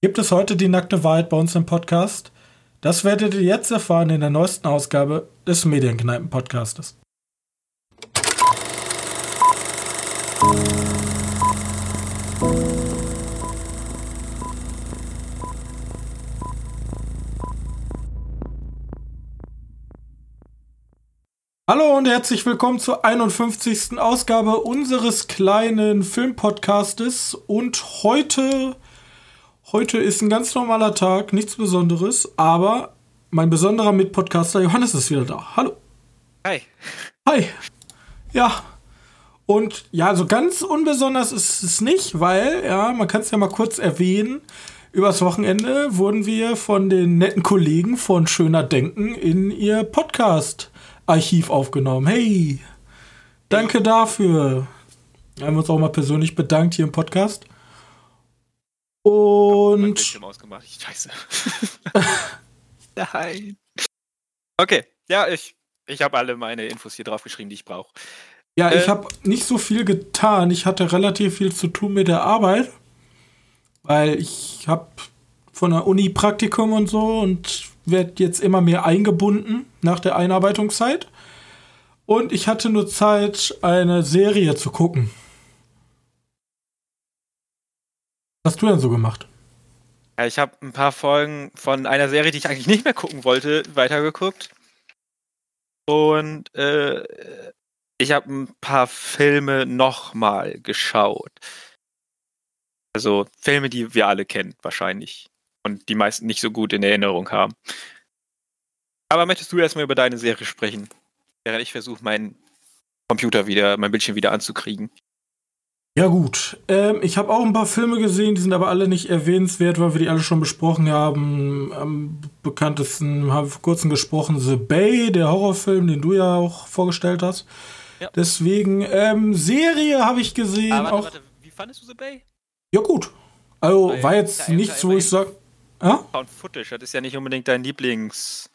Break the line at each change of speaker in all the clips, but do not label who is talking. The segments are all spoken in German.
Gibt es heute die nackte Wahrheit bei uns im Podcast? Das werdet ihr jetzt erfahren in der neuesten Ausgabe des Medienkneipen-Podcastes. Hallo und herzlich willkommen zur 51. Ausgabe unseres kleinen Filmpodcastes. Und heute Heute ist ein ganz normaler Tag, nichts Besonderes, aber mein besonderer Mitpodcaster Johannes ist wieder da. Hallo.
Hi.
Hi. Ja. Und ja, so ganz unbesonders ist es nicht, weil, ja, man kann es ja mal kurz erwähnen. Übers Wochenende wurden wir von den netten Kollegen von Schöner Denken in ihr Podcast-Archiv aufgenommen. Hey, danke dafür. Wir haben uns auch mal persönlich bedankt hier im Podcast. Und.
Ich ausgemacht. Scheiße. Nein. Okay, ja, ich, ich habe alle meine Infos hier drauf geschrieben, die ich brauche.
Ja, äh, ich habe nicht so viel getan. Ich hatte relativ viel zu tun mit der Arbeit, weil ich habe von der Uni Praktikum und so und werde jetzt immer mehr eingebunden nach der Einarbeitungszeit. Und ich hatte nur Zeit, eine Serie zu gucken. Was hast du denn so gemacht?
Ja, ich habe ein paar Folgen von einer Serie, die ich eigentlich nicht mehr gucken wollte, weitergeguckt. Und äh, ich habe ein paar Filme nochmal geschaut. Also Filme, die wir alle kennen, wahrscheinlich. Und die meisten nicht so gut in Erinnerung haben. Aber möchtest du erstmal über deine Serie sprechen? Während ich versuche, meinen Computer wieder, mein Bildschirm wieder anzukriegen.
Ja, gut. Ähm, ich habe auch ein paar Filme gesehen, die sind aber alle nicht erwähnenswert, weil wir die alle schon besprochen haben. Am bekanntesten haben wir vor kurzem gesprochen: The Bay, der Horrorfilm, den du ja auch vorgestellt hast. Ja. Deswegen, ähm, Serie habe ich gesehen. Ah, warte, auch. Warte,
wie fandest du The Bay?
Ja, gut. Also, Weil, war jetzt ja, nichts, wo ich sage.
Ja? Found Footage, das ist ja nicht unbedingt dein Lieblingsgenre.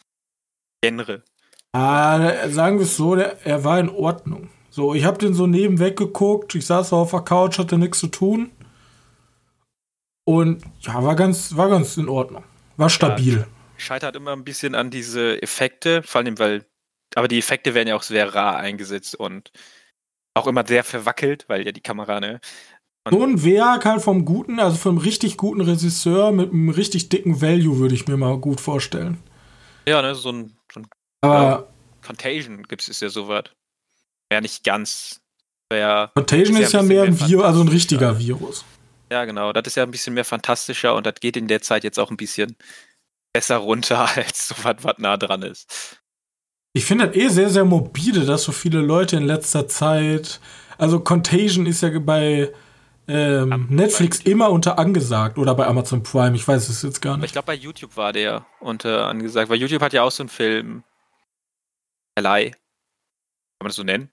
Ah, sagen wir es so, der, er war in Ordnung. So, ich habe den so nebenweg geguckt. Ich saß auf der Couch, hatte nichts zu tun. Und ja, war ganz, war ganz in Ordnung. War stabil. Ja,
scheitert immer ein bisschen an diese Effekte, vor allem, weil, aber die Effekte werden ja auch sehr rar eingesetzt und auch immer sehr verwackelt, weil ja die Kamera, ne?
Und so ein Werk halt vom guten, also vom richtig guten Regisseur mit einem richtig dicken Value, würde ich mir mal gut vorstellen.
Ja, ne, so ein, so ein
aber, ja,
Contagion gibt es ja so was ja nicht ganz. Ja,
Contagion ist ja, ist ja mehr ein Virus, also ein richtiger Virus.
Ja, genau. Das ist ja ein bisschen mehr fantastischer und das geht in der Zeit jetzt auch ein bisschen besser runter als so was, was nah dran ist.
Ich finde das eh sehr, sehr morbide, dass so viele Leute in letzter Zeit. Also Contagion ist ja bei ähm, Netflix immer unter angesagt oder bei Amazon Prime, ich weiß es jetzt gar nicht.
Ich glaube, bei YouTube war der unter angesagt, weil YouTube hat ja auch so einen Film. Verleih. Kann man das so nennen?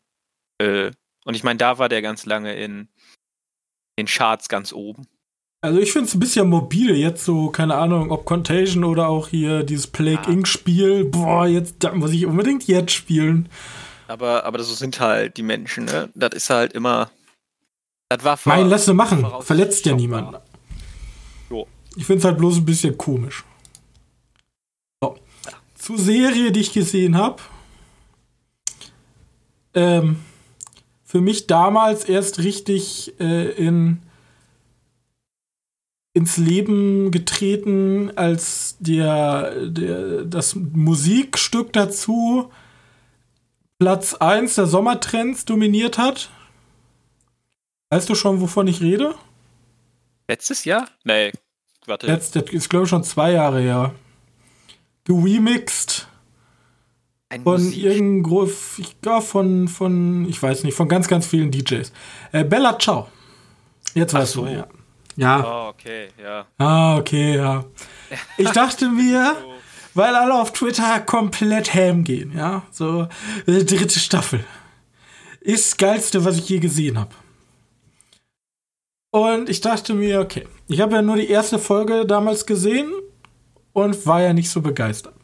Äh, und ich meine, da war der ganz lange in den Charts ganz oben.
Also ich finde es ein bisschen mobil jetzt so, keine Ahnung, ob Contagion oder auch hier dieses Plague ah. Inc. Spiel. Boah, jetzt da muss ich unbedingt jetzt spielen.
Aber, aber so sind halt die Menschen, ne? Das ist halt immer.
Das war Nein, lass sie machen. Verletzt ja niemanden. Jo. Ich finde es halt bloß ein bisschen komisch. So. Ja. Zur Serie, die ich gesehen habe. Ähm, für mich damals erst richtig äh, in, ins Leben getreten, als der, der, das Musikstück dazu Platz 1 der Sommertrends dominiert hat. Weißt du schon, wovon ich rede?
Letztes Jahr? Nee, warte.
Letzt, das ist, glaube ich, schon zwei Jahre her. Geremixed ein von irgendwo, ich glaube von, von, ich weiß nicht, von ganz, ganz vielen DJs. Äh, Bella Ciao. Jetzt weißt so. du, ja.
Ja. Oh, okay, ja.
Ah, okay, ja. Ich dachte mir, weil alle auf Twitter komplett ham gehen, ja, so äh, dritte Staffel. Ist das geilste, was ich je gesehen habe. Und ich dachte mir, okay, ich habe ja nur die erste Folge damals gesehen und war ja nicht so begeistert.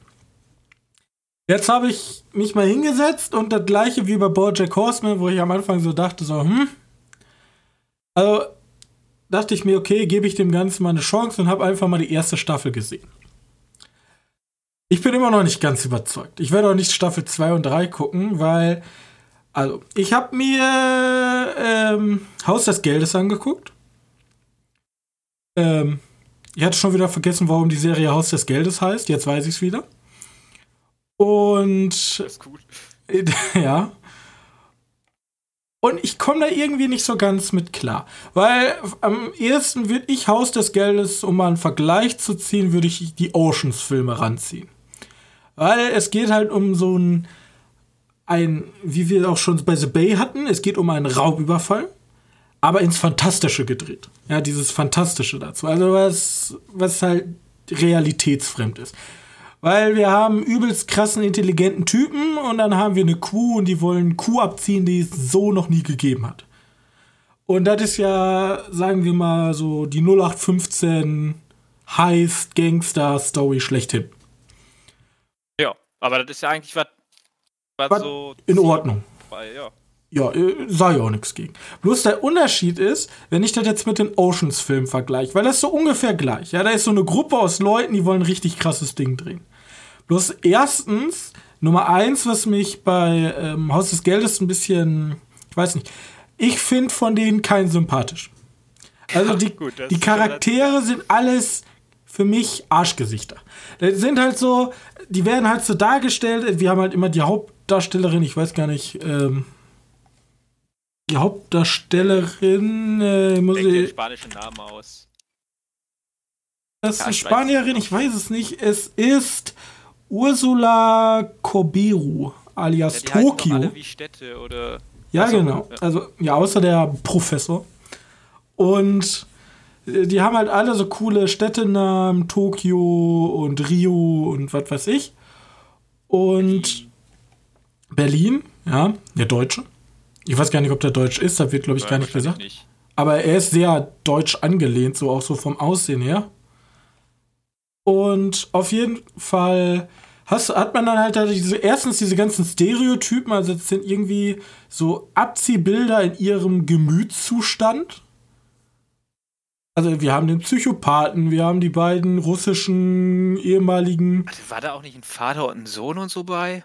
Jetzt habe ich mich mal hingesetzt und das gleiche wie bei Bojack Horseman, wo ich am Anfang so dachte, so, hm. Also, dachte ich mir, okay, gebe ich dem Ganzen mal eine Chance und habe einfach mal die erste Staffel gesehen. Ich bin immer noch nicht ganz überzeugt. Ich werde auch nicht Staffel 2 und 3 gucken, weil, also, ich habe mir ähm, Haus des Geldes angeguckt. Ähm, ich hatte schon wieder vergessen, warum die Serie Haus des Geldes heißt. Jetzt weiß ich es wieder. Und. Das ist gut. ja. Und ich komme da irgendwie nicht so ganz mit klar. Weil am ehesten würde ich Haus des Geldes, um mal einen Vergleich zu ziehen, würde ich die Oceans-Filme ranziehen. Weil es geht halt um so ein, ein, wie wir auch schon bei The Bay hatten, es geht um einen Raubüberfall, aber ins Fantastische gedreht. Ja, dieses Fantastische dazu. Also was, was halt realitätsfremd ist. Weil wir haben übelst krassen, intelligenten Typen und dann haben wir eine Kuh und die wollen Kuh abziehen, die es so noch nie gegeben hat. Und das ist ja, sagen wir mal, so die 0815 Heist Gangster Story schlechthin.
Ja, aber das ist ja eigentlich was, was
so. In Ordnung.
Bei, ja.
Ja, äh, sah ja auch nichts gegen. Bloß der Unterschied ist, wenn ich das jetzt mit den Oceans-Filmen vergleiche, weil das ist so ungefähr gleich. Ja, da ist so eine Gruppe aus Leuten, die wollen ein richtig krasses Ding drehen. Bloß erstens, Nummer eins, was mich bei ähm, Haus des Geldes ein bisschen, ich weiß nicht, ich finde von denen keinen sympathisch. Also die, Gut, die Charaktere sind alles für mich Arschgesichter. Das sind halt so, die werden halt so dargestellt, wir haben halt immer die Hauptdarstellerin, ich weiß gar nicht, ähm, die Hauptdarstellerin, äh, muss
Denke ich. spanischen Namen aus.
Das ist eine Spanierin, ich weiß es nicht. Es ist Ursula Corberu, alias ja, Tokio.
Wie Städte oder.
Ja, also, genau. Ja. Also, ja, außer der Professor. Und äh, die haben halt alle so coole Städtenamen, Tokio und Rio und was weiß ich. Und Berlin, ja, der Deutsche. Ich weiß gar nicht, ob der deutsch ist, da wird, glaube ich, Nein, gar nicht gesagt. Nicht. Aber er ist sehr deutsch angelehnt, so auch so vom Aussehen her. Und auf jeden Fall hast, hat man dann halt diese, erstens diese ganzen Stereotypen, also das sind irgendwie so Abziehbilder in ihrem Gemütszustand. Also wir haben den Psychopathen, wir haben die beiden russischen ehemaligen.
Also war da auch nicht ein Vater und ein Sohn und so bei?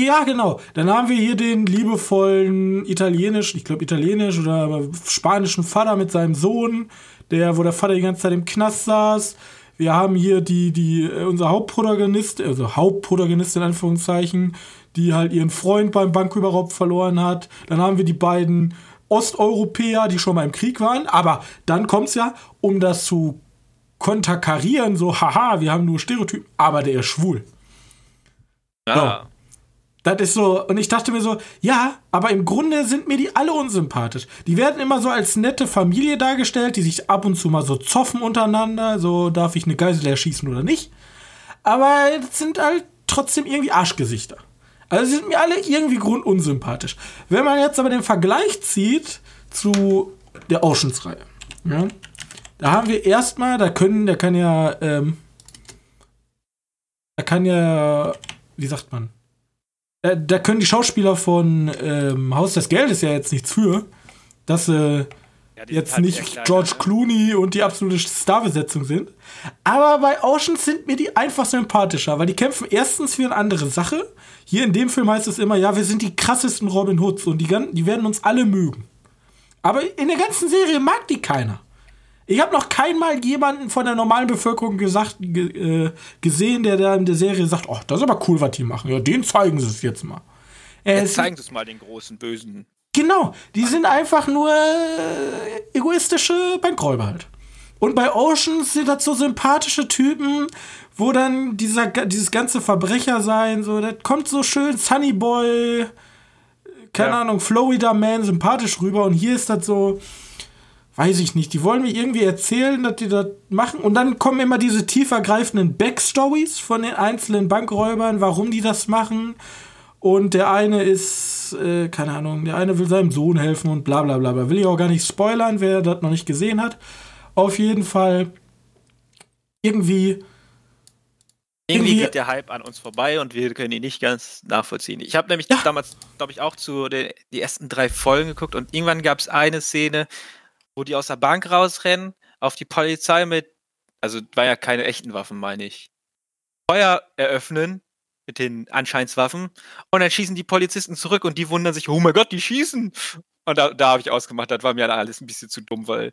Ja, genau. Dann haben wir hier den liebevollen italienisch, ich glaube italienisch oder spanischen Vater mit seinem Sohn, der, wo der Vater die ganze Zeit im Knast saß. Wir haben hier die, die, äh, unser Hauptprotagonist, also Hauptprotagonist in Anführungszeichen, die halt ihren Freund beim Banküberraub verloren hat. Dann haben wir die beiden Osteuropäer, die schon mal im Krieg waren. Aber dann kommt es ja, um das zu konterkarieren, so, haha, wir haben nur Stereotypen, aber der ist schwul.
Ja. So.
Das ist so, und ich dachte mir so, ja, aber im Grunde sind mir die alle unsympathisch. Die werden immer so als nette Familie dargestellt, die sich ab und zu mal so zoffen untereinander, so darf ich eine Geisel erschießen oder nicht. Aber es sind halt trotzdem irgendwie Arschgesichter. Also sie sind mir alle irgendwie grundunsympathisch. Wenn man jetzt aber den Vergleich zieht zu der Oceans-Reihe, ja, da haben wir erstmal, da können, der kann ja, ähm, da kann ja, wie sagt man, äh, da können die Schauspieler von ähm, Haus des Geldes ja jetzt nichts für, dass äh, ja, jetzt halt nicht kleiner, George Clooney und die absolute Starbesetzung sind. Aber bei Oceans sind mir die einfach sympathischer, weil die kämpfen erstens für eine andere Sache. Hier in dem Film heißt es immer, ja, wir sind die krassesten Robin Hoods und die, die werden uns alle mögen. Aber in der ganzen Serie mag die keiner. Ich habe noch keinmal jemanden von der normalen Bevölkerung gesagt, äh, gesehen, der da in der Serie sagt, oh, das ist aber cool, was die machen. Ja, den zeigen sie es jetzt mal.
Äh, jetzt zeigen sie es mal den großen Bösen.
Genau, die sind einfach nur äh, egoistische Bankräuber halt. Und bei Oceans sind das so sympathische Typen, wo dann dieser, dieses ganze Verbrecher sein, so, das kommt so schön Sunny Boy, keine ja. Ahnung, Florida Man sympathisch rüber. Und hier ist das so, weiß ich nicht, die wollen mir irgendwie erzählen, dass die das machen. Und dann kommen immer diese tiefergreifenden Backstories von den einzelnen Bankräubern, warum die das machen. Und der eine ist, äh, keine Ahnung, der eine will seinem Sohn helfen und bla bla bla. Will ich auch gar nicht spoilern, wer das noch nicht gesehen hat. Auf jeden Fall irgendwie.
Irgendwie geht der Hype an uns vorbei und wir können ihn nicht ganz nachvollziehen. Ich habe nämlich ja. damals, glaube ich, auch zu den die ersten drei Folgen geguckt und irgendwann gab es eine Szene, wo die aus der Bank rausrennen, auf die Polizei mit, also war ja keine echten Waffen, meine ich, Feuer eröffnen mit den Anscheinswaffen und dann schießen die Polizisten zurück und die wundern sich, oh mein Gott, die schießen. Und da, da habe ich ausgemacht, das war mir alles ein bisschen zu dumm, weil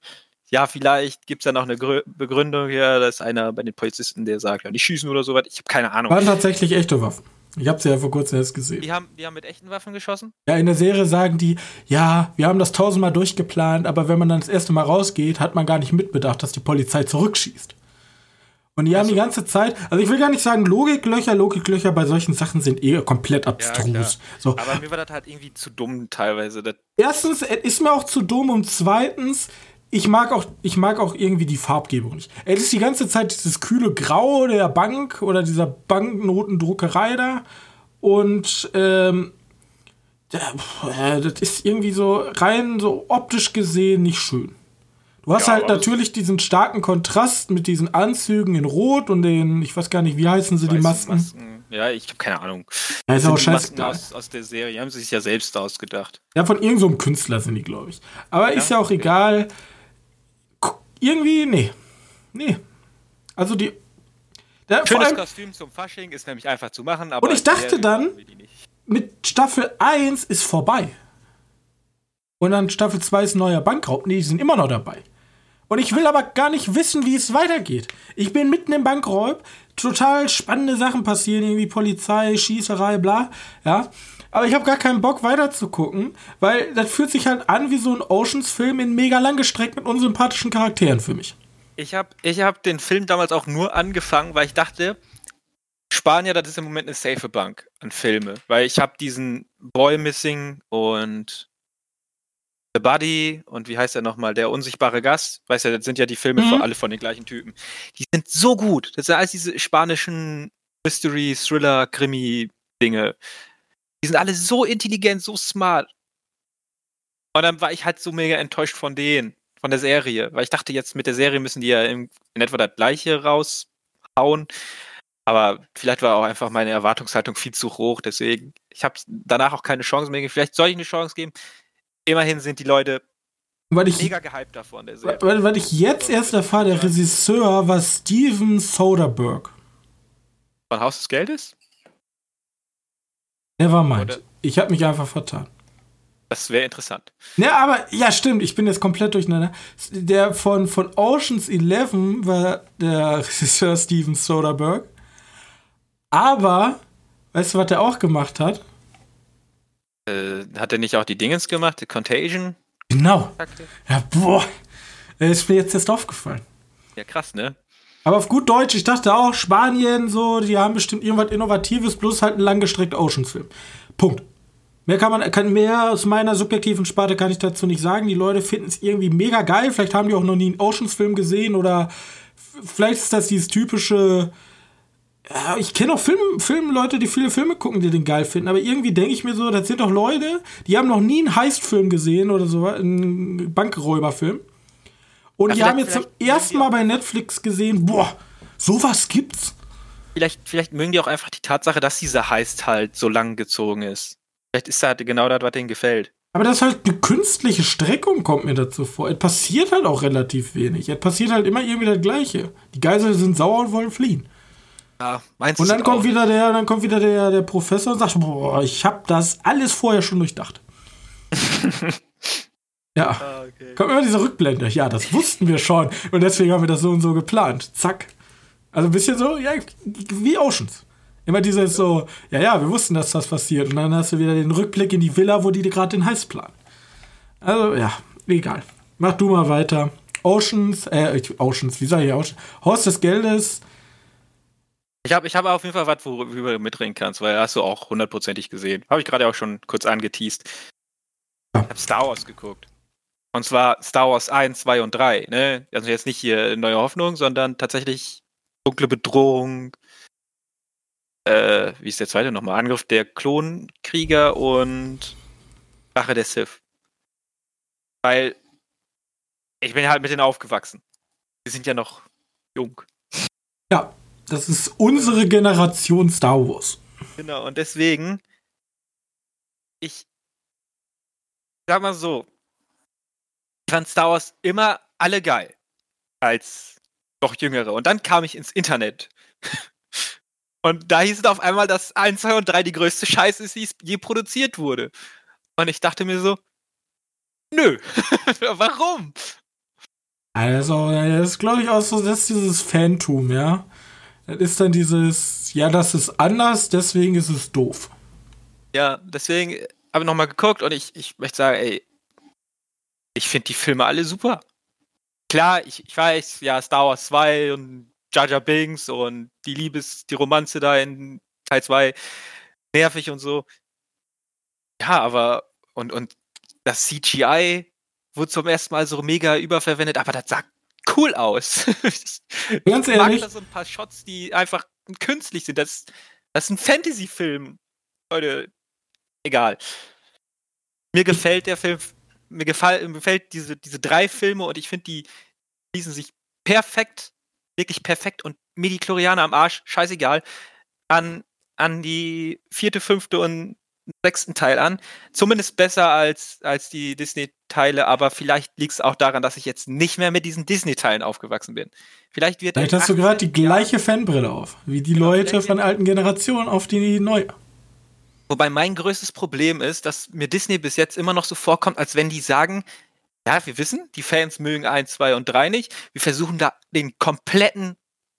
ja, vielleicht gibt es da noch eine Grö Begründung hier, da ist einer bei den Polizisten, der sagt, ja, die schießen oder sowas. Ich habe keine Ahnung.
Waren tatsächlich echte Waffen. Ich habe sie ja vor kurzem erst gesehen.
Die haben, die haben mit echten Waffen geschossen?
Ja, in der Serie sagen die, ja, wir haben das tausendmal durchgeplant, aber wenn man dann das erste Mal rausgeht, hat man gar nicht mitbedacht, dass die Polizei zurückschießt. Und die haben die ganze Zeit, also ich will gar nicht sagen Logiklöcher, Logiklöcher bei solchen Sachen sind eh komplett abstrus. Ja,
so. Aber mir war das halt irgendwie zu dumm teilweise.
Erstens, es ist mir auch zu dumm und zweitens, ich mag auch, ich mag auch irgendwie die Farbgebung nicht. Es ist die ganze Zeit dieses kühle Grau der Bank oder dieser Banknotendruckerei da. Und ähm, das ist irgendwie so rein so optisch gesehen nicht schön. Du hast ja, halt natürlich diesen starken Kontrast mit diesen Anzügen in Rot und den, ich weiß gar nicht, wie heißen sie, die Masken? Masken?
Ja, ich habe keine Ahnung.
Ja, ist auch scheiße.
Aus, aus der Serie, haben sie sich ja selbst ausgedacht.
Ja, von irgendeinem so Künstler sind die, glaube ich. Aber ja, ist ja auch okay. egal irgendwie, nee. Nee. Also die.
Der, Schönes allem, Kostüm zum Fasching ist nämlich einfach zu machen, aber.
Und ich dachte dann, mit Staffel 1 ist vorbei. Und dann Staffel 2 ist ein neuer Bankraub. Nee, die sind immer noch dabei. Und ich will aber gar nicht wissen, wie es weitergeht. Ich bin mitten im Bankraub, total spannende Sachen passieren, irgendwie Polizei, Schießerei, bla. Ja. Aber ich habe gar keinen Bock weiter zu gucken, weil das fühlt sich halt an wie so ein Oceans-Film in mega langgestreckt mit unsympathischen Charakteren für mich.
Ich habe ich hab den Film damals auch nur angefangen, weil ich dachte, Spanier, das ist im Moment eine safe Bank an Filme. Weil ich habe diesen Boy Missing und The Buddy und wie heißt er nochmal, der unsichtbare Gast. Weißt du, das sind ja die Filme mhm. alle von den gleichen Typen. Die sind so gut. Das sind alles diese spanischen Mystery, Thriller, Krimi-Dinge. Die sind alle so intelligent, so smart. Und dann war ich halt so mega enttäuscht von denen, von der Serie. Weil ich dachte, jetzt mit der Serie müssen die ja in, in etwa das gleiche raushauen. Aber vielleicht war auch einfach meine Erwartungshaltung viel zu hoch. Deswegen, ich habe danach auch keine Chance mehr gegeben. Vielleicht soll ich eine Chance geben. Immerhin sind die Leute
weil ich, mega gehypt davon. Der Serie. Weil, weil ich jetzt erst erfahre, der Regisseur war Steven Soderbergh.
Von Haus des Geldes?
Nevermind. Oder? Ich habe mich einfach vertan.
Das wäre interessant.
Ja, aber ja, stimmt. Ich bin jetzt komplett durcheinander. Der von, von Oceans 11 war der Regisseur Steven Soderbergh. Aber, weißt du, was der auch gemacht hat?
Äh, hat er nicht auch die Dingens gemacht? Die Contagion?
Genau. Ja, boah. Ist mir jetzt erst aufgefallen.
Ja, krass, ne?
Aber auf gut Deutsch, ich dachte auch, Spanien, so, die haben bestimmt irgendwas Innovatives, bloß halt ein langgestreckter Oceans-Film. Punkt. Mehr kann man, kann mehr aus meiner subjektiven Sparte kann ich dazu nicht sagen. Die Leute finden es irgendwie mega geil. Vielleicht haben die auch noch nie einen Oceans-Film gesehen oder vielleicht ist das dieses typische. Ja, ich kenne auch Film, Filmleute, die viele Filme gucken, die den geil finden. Aber irgendwie denke ich mir so, das sind doch Leute, die haben noch nie einen Heist-Film gesehen oder so, einen Bankräuberfilm. Und ja, die haben jetzt zum ersten Mal bei Netflix gesehen, boah, sowas gibt's.
Vielleicht, vielleicht mögen die auch einfach die Tatsache, dass dieser Heist halt so lang gezogen ist. Vielleicht ist halt genau das, was denen gefällt.
Aber das ist halt eine künstliche Streckung, kommt mir dazu vor. Es passiert halt auch relativ wenig. Es passiert halt immer irgendwie das Gleiche. Die Geiseln sind sauer und wollen fliehen.
Ja, meinst
du? Und dann kommt auch? wieder der, dann kommt wieder der, der Professor und sagt, boah, ich habe das alles vorher schon durchdacht. Ja. Ah, okay. Kommt immer diese Rückblende. Ja, das wussten wir schon. Und deswegen haben wir das so und so geplant. Zack. Also ein bisschen so, ja, wie Oceans. Immer dieses so, ja, ja, wir wussten, dass das passiert. Und dann hast du wieder den Rückblick in die Villa, wo die gerade den Heiß planen. Also, ja, egal. Mach du mal weiter. Oceans, äh, Oceans, wie sag ich Oceans? Haus des Geldes.
Ich habe ich hab auf jeden Fall was, worüber du mitreden kannst, weil hast du auch hundertprozentig gesehen. Habe ich gerade auch schon kurz angeteased. Ja. Ich habe Star Wars geguckt. Und zwar Star Wars 1, 2 und 3. Ne? Also jetzt nicht hier Neue Hoffnung, sondern tatsächlich Dunkle Bedrohung. Äh, wie ist der zweite nochmal? Angriff der Klonkrieger und Rache der Sith. Weil ich bin halt mit denen aufgewachsen. Wir sind ja noch jung.
Ja, das ist unsere Generation Star Wars.
Genau, und deswegen, ich sag mal so, fand Star Wars immer alle geil. Als noch Jüngere. Und dann kam ich ins Internet. Und da hieß es auf einmal, dass 1, 2 und 3 die größte Scheiße ist, die je produziert wurde. Und ich dachte mir so, nö. Warum?
Also, das ist, glaube ich, auch so, das ist dieses Phantom, ja. Das ist dann dieses, ja, das ist anders, deswegen ist es doof.
Ja, deswegen habe ich nochmal geguckt und ich, ich möchte sagen, ey, ich finde die Filme alle super. Klar, ich, ich weiß, ja, Star Wars 2 und Jar Jar Binks und die Liebes, die Romanze da in Teil 2 nervig und so. Ja, aber und, und das CGI wurde zum ersten Mal so mega überverwendet, aber das sah cool aus.
Ganz ich ehrlich. mag da
so ein paar Shots, die einfach künstlich sind. Das, das ist ein Fantasy-Film. Leute, egal. Mir gefällt der Film, mir gefallen, mir gefällt diese, diese drei Filme und ich finde, die schließen sich perfekt, wirklich perfekt und Medichlorianer am Arsch, scheißegal, an, an die vierte, fünfte und sechsten Teil an. Zumindest besser als, als die Disney-Teile, aber vielleicht liegt es auch daran, dass ich jetzt nicht mehr mit diesen Disney-Teilen aufgewachsen bin. Vielleicht wird
Vielleicht hast du gerade die gleiche Fanbrille auf, wie die genau, Leute von alten Generationen auf die neue.
Wobei mein größtes Problem ist, dass mir Disney bis jetzt immer noch so vorkommt, als wenn die sagen, ja, wir wissen, die Fans mögen 1, 2 und 3 nicht. Wir versuchen da den kompletten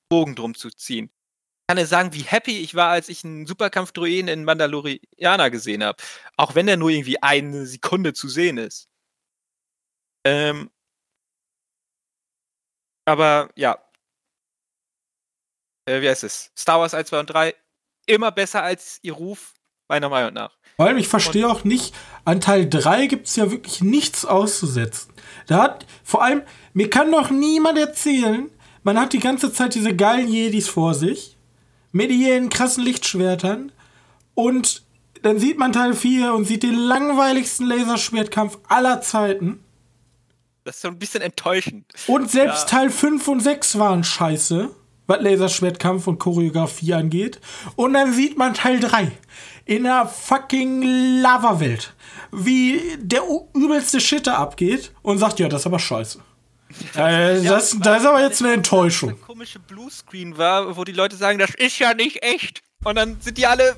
Bogen drum zu ziehen kann ja sagen, wie happy ich war, als ich einen Superkampf-Druiden in Mandalorianer gesehen habe. Auch wenn der nur irgendwie eine Sekunde zu sehen ist. Ähm, aber ja. Äh, wie heißt es? Star Wars 1, 2 und 3 immer besser als ihr Ruf, meiner Meinung nach.
Vor allem, ich verstehe auch nicht, an Teil 3 gibt es ja wirklich nichts auszusetzen. Da hat, vor allem, mir kann doch niemand erzählen, man hat die ganze Zeit diese geilen Jedis vor sich mit ihren krassen Lichtschwertern. Und dann sieht man Teil 4 und sieht den langweiligsten Laserschwertkampf aller Zeiten.
Das ist so ein bisschen enttäuschend.
Und selbst ja. Teil 5 und 6 waren scheiße, was Laserschwertkampf und Choreografie angeht. Und dann sieht man Teil 3 in einer fucking Lava-Welt, wie der übelste Shitter abgeht und sagt, ja, das ist aber scheiße. Äh, das, das ist aber jetzt eine Enttäuschung. Das
ein komische Bluescreen war, wo die Leute sagen, das ist ja nicht echt. Und dann sind die alle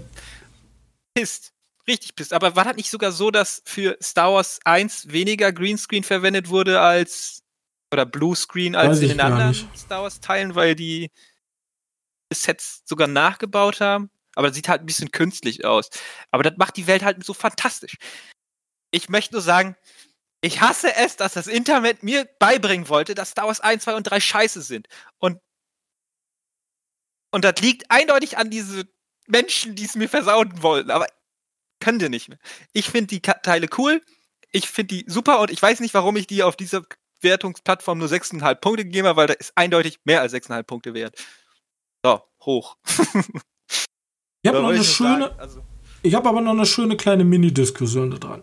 pisst. Richtig pisst. Aber war das nicht sogar so, dass für Star Wars 1 weniger Greenscreen verwendet wurde als oder Bluescreen als in den anderen. Star Wars Teilen, weil die Sets sogar nachgebaut haben? Aber das sieht halt ein bisschen künstlich aus. Aber das macht die Welt halt so fantastisch. Ich möchte nur sagen, ich hasse es, dass das Internet mir beibringen wollte, dass Star Wars 1, 2 und 3 scheiße sind. Und, und das liegt eindeutig an diese Menschen, die es mir versauen wollen. Aber können die nicht mehr. Ich finde die Teile cool. Ich finde die super und ich weiß nicht, warum ich die auf dieser Wertungsplattform nur 6,5 Punkte gegeben habe, weil da ist eindeutig mehr als 6,5 Punkte wert. So, hoch.
ich habe noch eine schöne. Also, ich habe aber noch eine schöne kleine Mini-Diskussion da dran.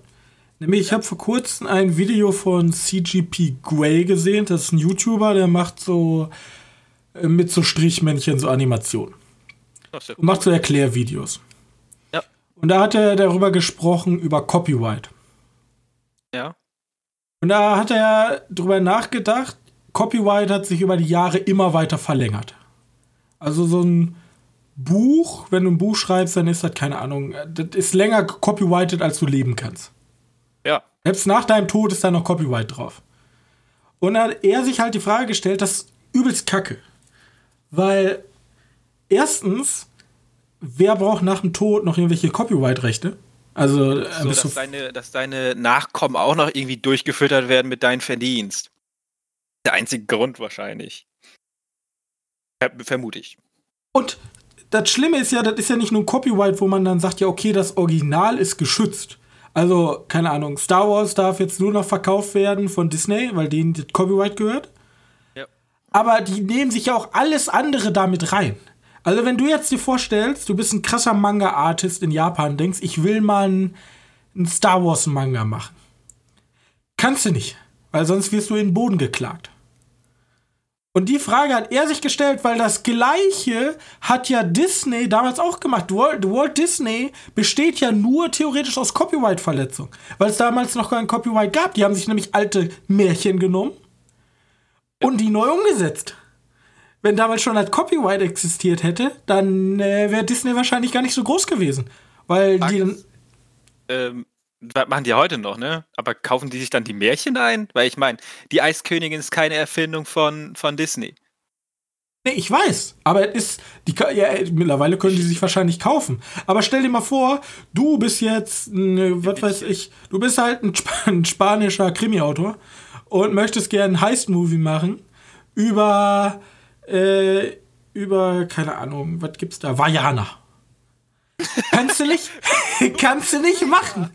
Nämlich, ich habe vor kurzem ein Video von CGP Grey gesehen. Das ist ein YouTuber, der macht so äh, mit so Strichmännchen so Animationen. Und macht so Erklärvideos.
Ja.
Und da hat er darüber gesprochen, über Copyright.
Ja.
Und da hat er darüber nachgedacht, Copyright hat sich über die Jahre immer weiter verlängert. Also so ein Buch, wenn du ein Buch schreibst, dann ist das, keine Ahnung, das ist länger copyrighted, als du leben kannst.
Ja.
Selbst nach deinem Tod ist da noch Copyright drauf. Und dann hat er sich halt die Frage gestellt, das ist übelst kacke. Weil erstens, wer braucht nach dem Tod noch irgendwelche Copyright-Rechte? Also,
äh, so, dass, deine, dass deine Nachkommen auch noch irgendwie durchgefüttert werden mit deinem Verdienst. Der einzige Grund wahrscheinlich. Vermute ich.
Und das Schlimme ist ja, das ist ja nicht nur ein Copyright, wo man dann sagt, ja, okay, das Original ist geschützt. Also, keine Ahnung, Star Wars darf jetzt nur noch verkauft werden von Disney, weil denen das Copyright gehört.
Ja.
Aber die nehmen sich ja auch alles andere damit rein. Also, wenn du jetzt dir vorstellst, du bist ein krasser Manga-Artist in Japan, denkst, ich will mal einen, einen Star Wars-Manga machen. Kannst du nicht, weil sonst wirst du in den Boden geklagt. Und die Frage hat er sich gestellt, weil das Gleiche hat ja Disney damals auch gemacht. Walt, Walt Disney besteht ja nur theoretisch aus Copyright-Verletzung, weil es damals noch kein Copyright gab. Die haben sich nämlich alte Märchen genommen und die neu umgesetzt. Wenn damals schon ein Copyright existiert hätte, dann äh, wäre Disney wahrscheinlich gar nicht so groß gewesen. Weil die dann.
Ähm, machen die heute noch, ne? Aber kaufen die sich dann die Märchen ein? Weil ich meine, die Eiskönigin ist keine Erfindung von, von Disney.
Nee, ich weiß. Aber es ist. Die, ja, mittlerweile können die sich wahrscheinlich kaufen. Aber stell dir mal vor, du bist jetzt, ne, was weiß ich, du bist halt ein, Sp ein spanischer Krimi-Autor und möchtest gerne ein Heist-Movie machen über, äh, über, keine Ahnung, was gibt's da? Vajana. kannst du nicht, kannst du nicht machen.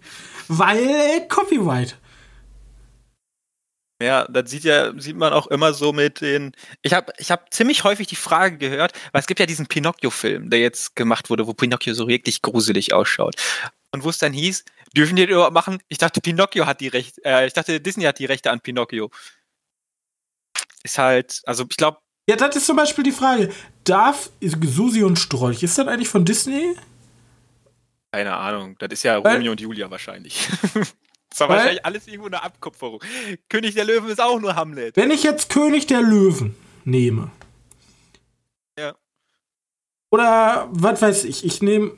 Weil äh, Copyright.
Ja, das sieht ja, sieht man auch immer so mit den. Ich habe ich hab ziemlich häufig die Frage gehört, weil es gibt ja diesen Pinocchio-Film, der jetzt gemacht wurde, wo Pinocchio so wirklich gruselig ausschaut. Und wo es dann hieß, dürfen die den überhaupt machen? Ich dachte, Pinocchio hat die Rechte, äh, ich dachte, Disney hat die Rechte an Pinocchio. Ist halt, also ich glaube.
Ja, das ist zum Beispiel die Frage. Darf Susi und Strolch, ist das eigentlich von Disney?
Keine Ahnung. Das ist ja Weil, Romeo und Julia wahrscheinlich. das war wahrscheinlich alles irgendwo eine Abkupferung. König der Löwen ist auch nur Hamlet.
Wenn ich jetzt König der Löwen nehme.
Ja.
Oder was weiß ich, ich nehme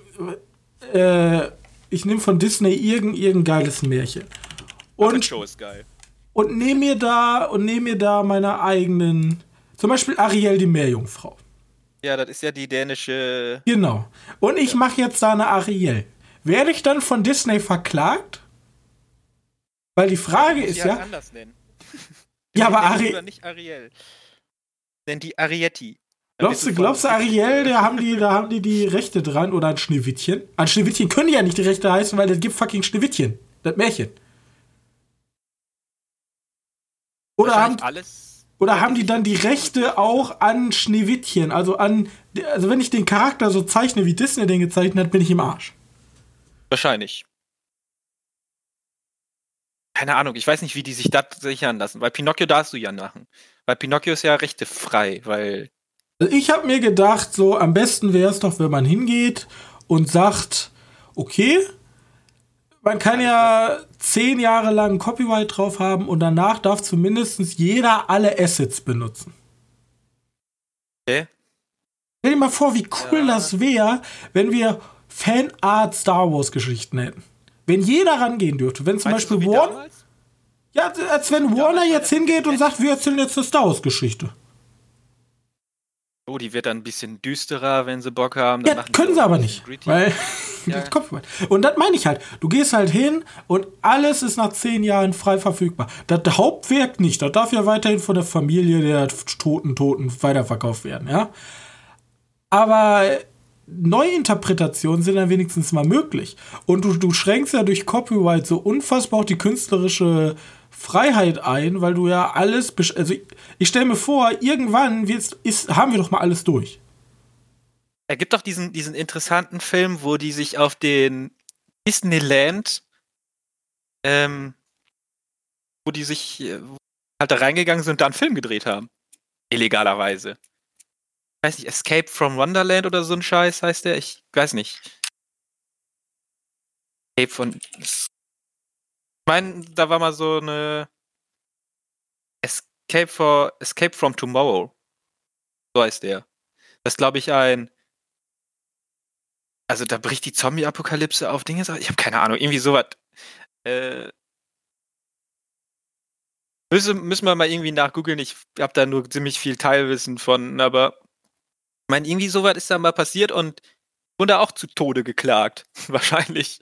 äh, ich nehme von Disney irgendein, irgendein geiles Märchen. Und,
Show ist geil.
Und nehme mir da und nehme mir da meine eigenen, zum Beispiel Ariel die Meerjungfrau.
Ja, das ist ja die dänische.
Genau. Und ich mache jetzt da eine Ariel. Werde ich dann von Disney verklagt? Weil die Frage ist ja.
anders nennen.
ja, aber Ariel.
Nicht Ariel. Denn die Arietti.
Glaubst du, glaubst du, Ariel, da haben, die, da haben die die Rechte dran oder ein Schneewittchen? An Schneewittchen können die ja nicht die Rechte heißen, weil es gibt fucking Schneewittchen. Das Märchen. Oder haben,
alles
oder haben die dann die Rechte auch an Schneewittchen? Also an. Also wenn ich den Charakter so zeichne, wie Disney den gezeichnet hat, bin ich im Arsch.
Wahrscheinlich. Keine Ahnung, ich weiß nicht, wie die sich das sichern lassen. Weil Pinocchio darfst du ja machen. Weil Pinocchio ist ja rechtefrei, weil.
Also ich habe mir gedacht, so am besten wäre es doch, wenn man hingeht und sagt, okay, man kann ja zehn Jahre lang Copyright drauf haben und danach darf zumindest jeder alle Assets benutzen.
Okay.
Stell dir mal vor, wie cool ja. das wäre, wenn wir Fanart Star Wars Geschichten hätten. Wenn jeder rangehen dürfte. Wenn zum Beispiel Warner. Ja, als wenn Warner jetzt hingeht und sagt, wir erzählen jetzt eine Star Wars Geschichte.
Oh, die wird dann ein bisschen düsterer, wenn sie Bock haben.
Dann ja, können sie aber nicht. Weil ja. das Copyright. Und das meine ich halt. Du gehst halt hin und alles ist nach zehn Jahren frei verfügbar. Das Hauptwerk nicht. Das darf ja weiterhin von der Familie der Toten Toten weiterverkauft werden, ja. Aber Neuinterpretationen sind dann wenigstens mal möglich. Und du, du schränkst ja durch Copyright so unfassbar auch die künstlerische Freiheit ein, weil du ja alles. Also ich, ich stelle mir vor, irgendwann ist, haben wir doch mal alles durch.
Er gibt doch diesen, diesen interessanten Film, wo die sich auf den Disneyland, ähm, wo die sich äh, halt da reingegangen sind und da einen Film gedreht haben. Illegalerweise. Ich weiß nicht, Escape from Wonderland oder so ein Scheiß heißt der? Ich weiß nicht. Escape von meine, da war mal so eine Escape for Escape from Tomorrow. So heißt der. Das glaube ich, ein. Also da bricht die Zombie-Apokalypse auf Dinge. Ich habe keine Ahnung, irgendwie sowas. Äh, müssen, müssen wir mal irgendwie nachgoogeln. Ich habe da nur ziemlich viel Teilwissen von, aber ich meine, irgendwie sowas ist da mal passiert und wurde auch zu Tode geklagt. Wahrscheinlich.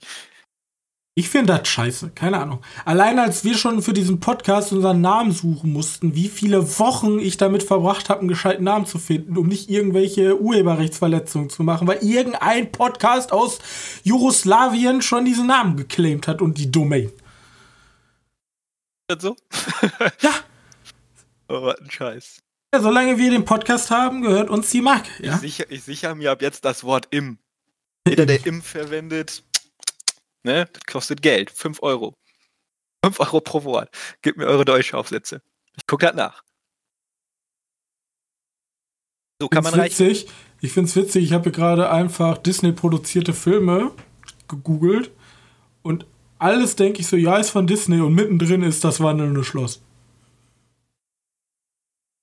Ich finde das scheiße, keine Ahnung. Allein als wir schon für diesen Podcast unseren Namen suchen mussten, wie viele Wochen ich damit verbracht habe, einen gescheiten Namen zu finden, um nicht irgendwelche Urheberrechtsverletzungen zu machen, weil irgendein Podcast aus Jugoslawien schon diesen Namen geclaimt hat und die Domain.
Ist das so?
ja.
Oh, was ein Scheiß.
Ja, solange wir den Podcast haben, gehört uns die Marke. Ja?
Ich, sicher, ich sichere mir ab jetzt das Wort im. Jeder, der im verwendet, Ne? Das kostet Geld. 5 Euro. 5 Euro pro Wort. Gebt mir eure Deutschaufsätze. Ich gucke das nach. So kann man
find's
reichen.
witzig. Ich finde es witzig, ich habe gerade einfach Disney-produzierte Filme gegoogelt und alles denke ich so, ja, ist von Disney und mittendrin ist das wandelnde Schloss.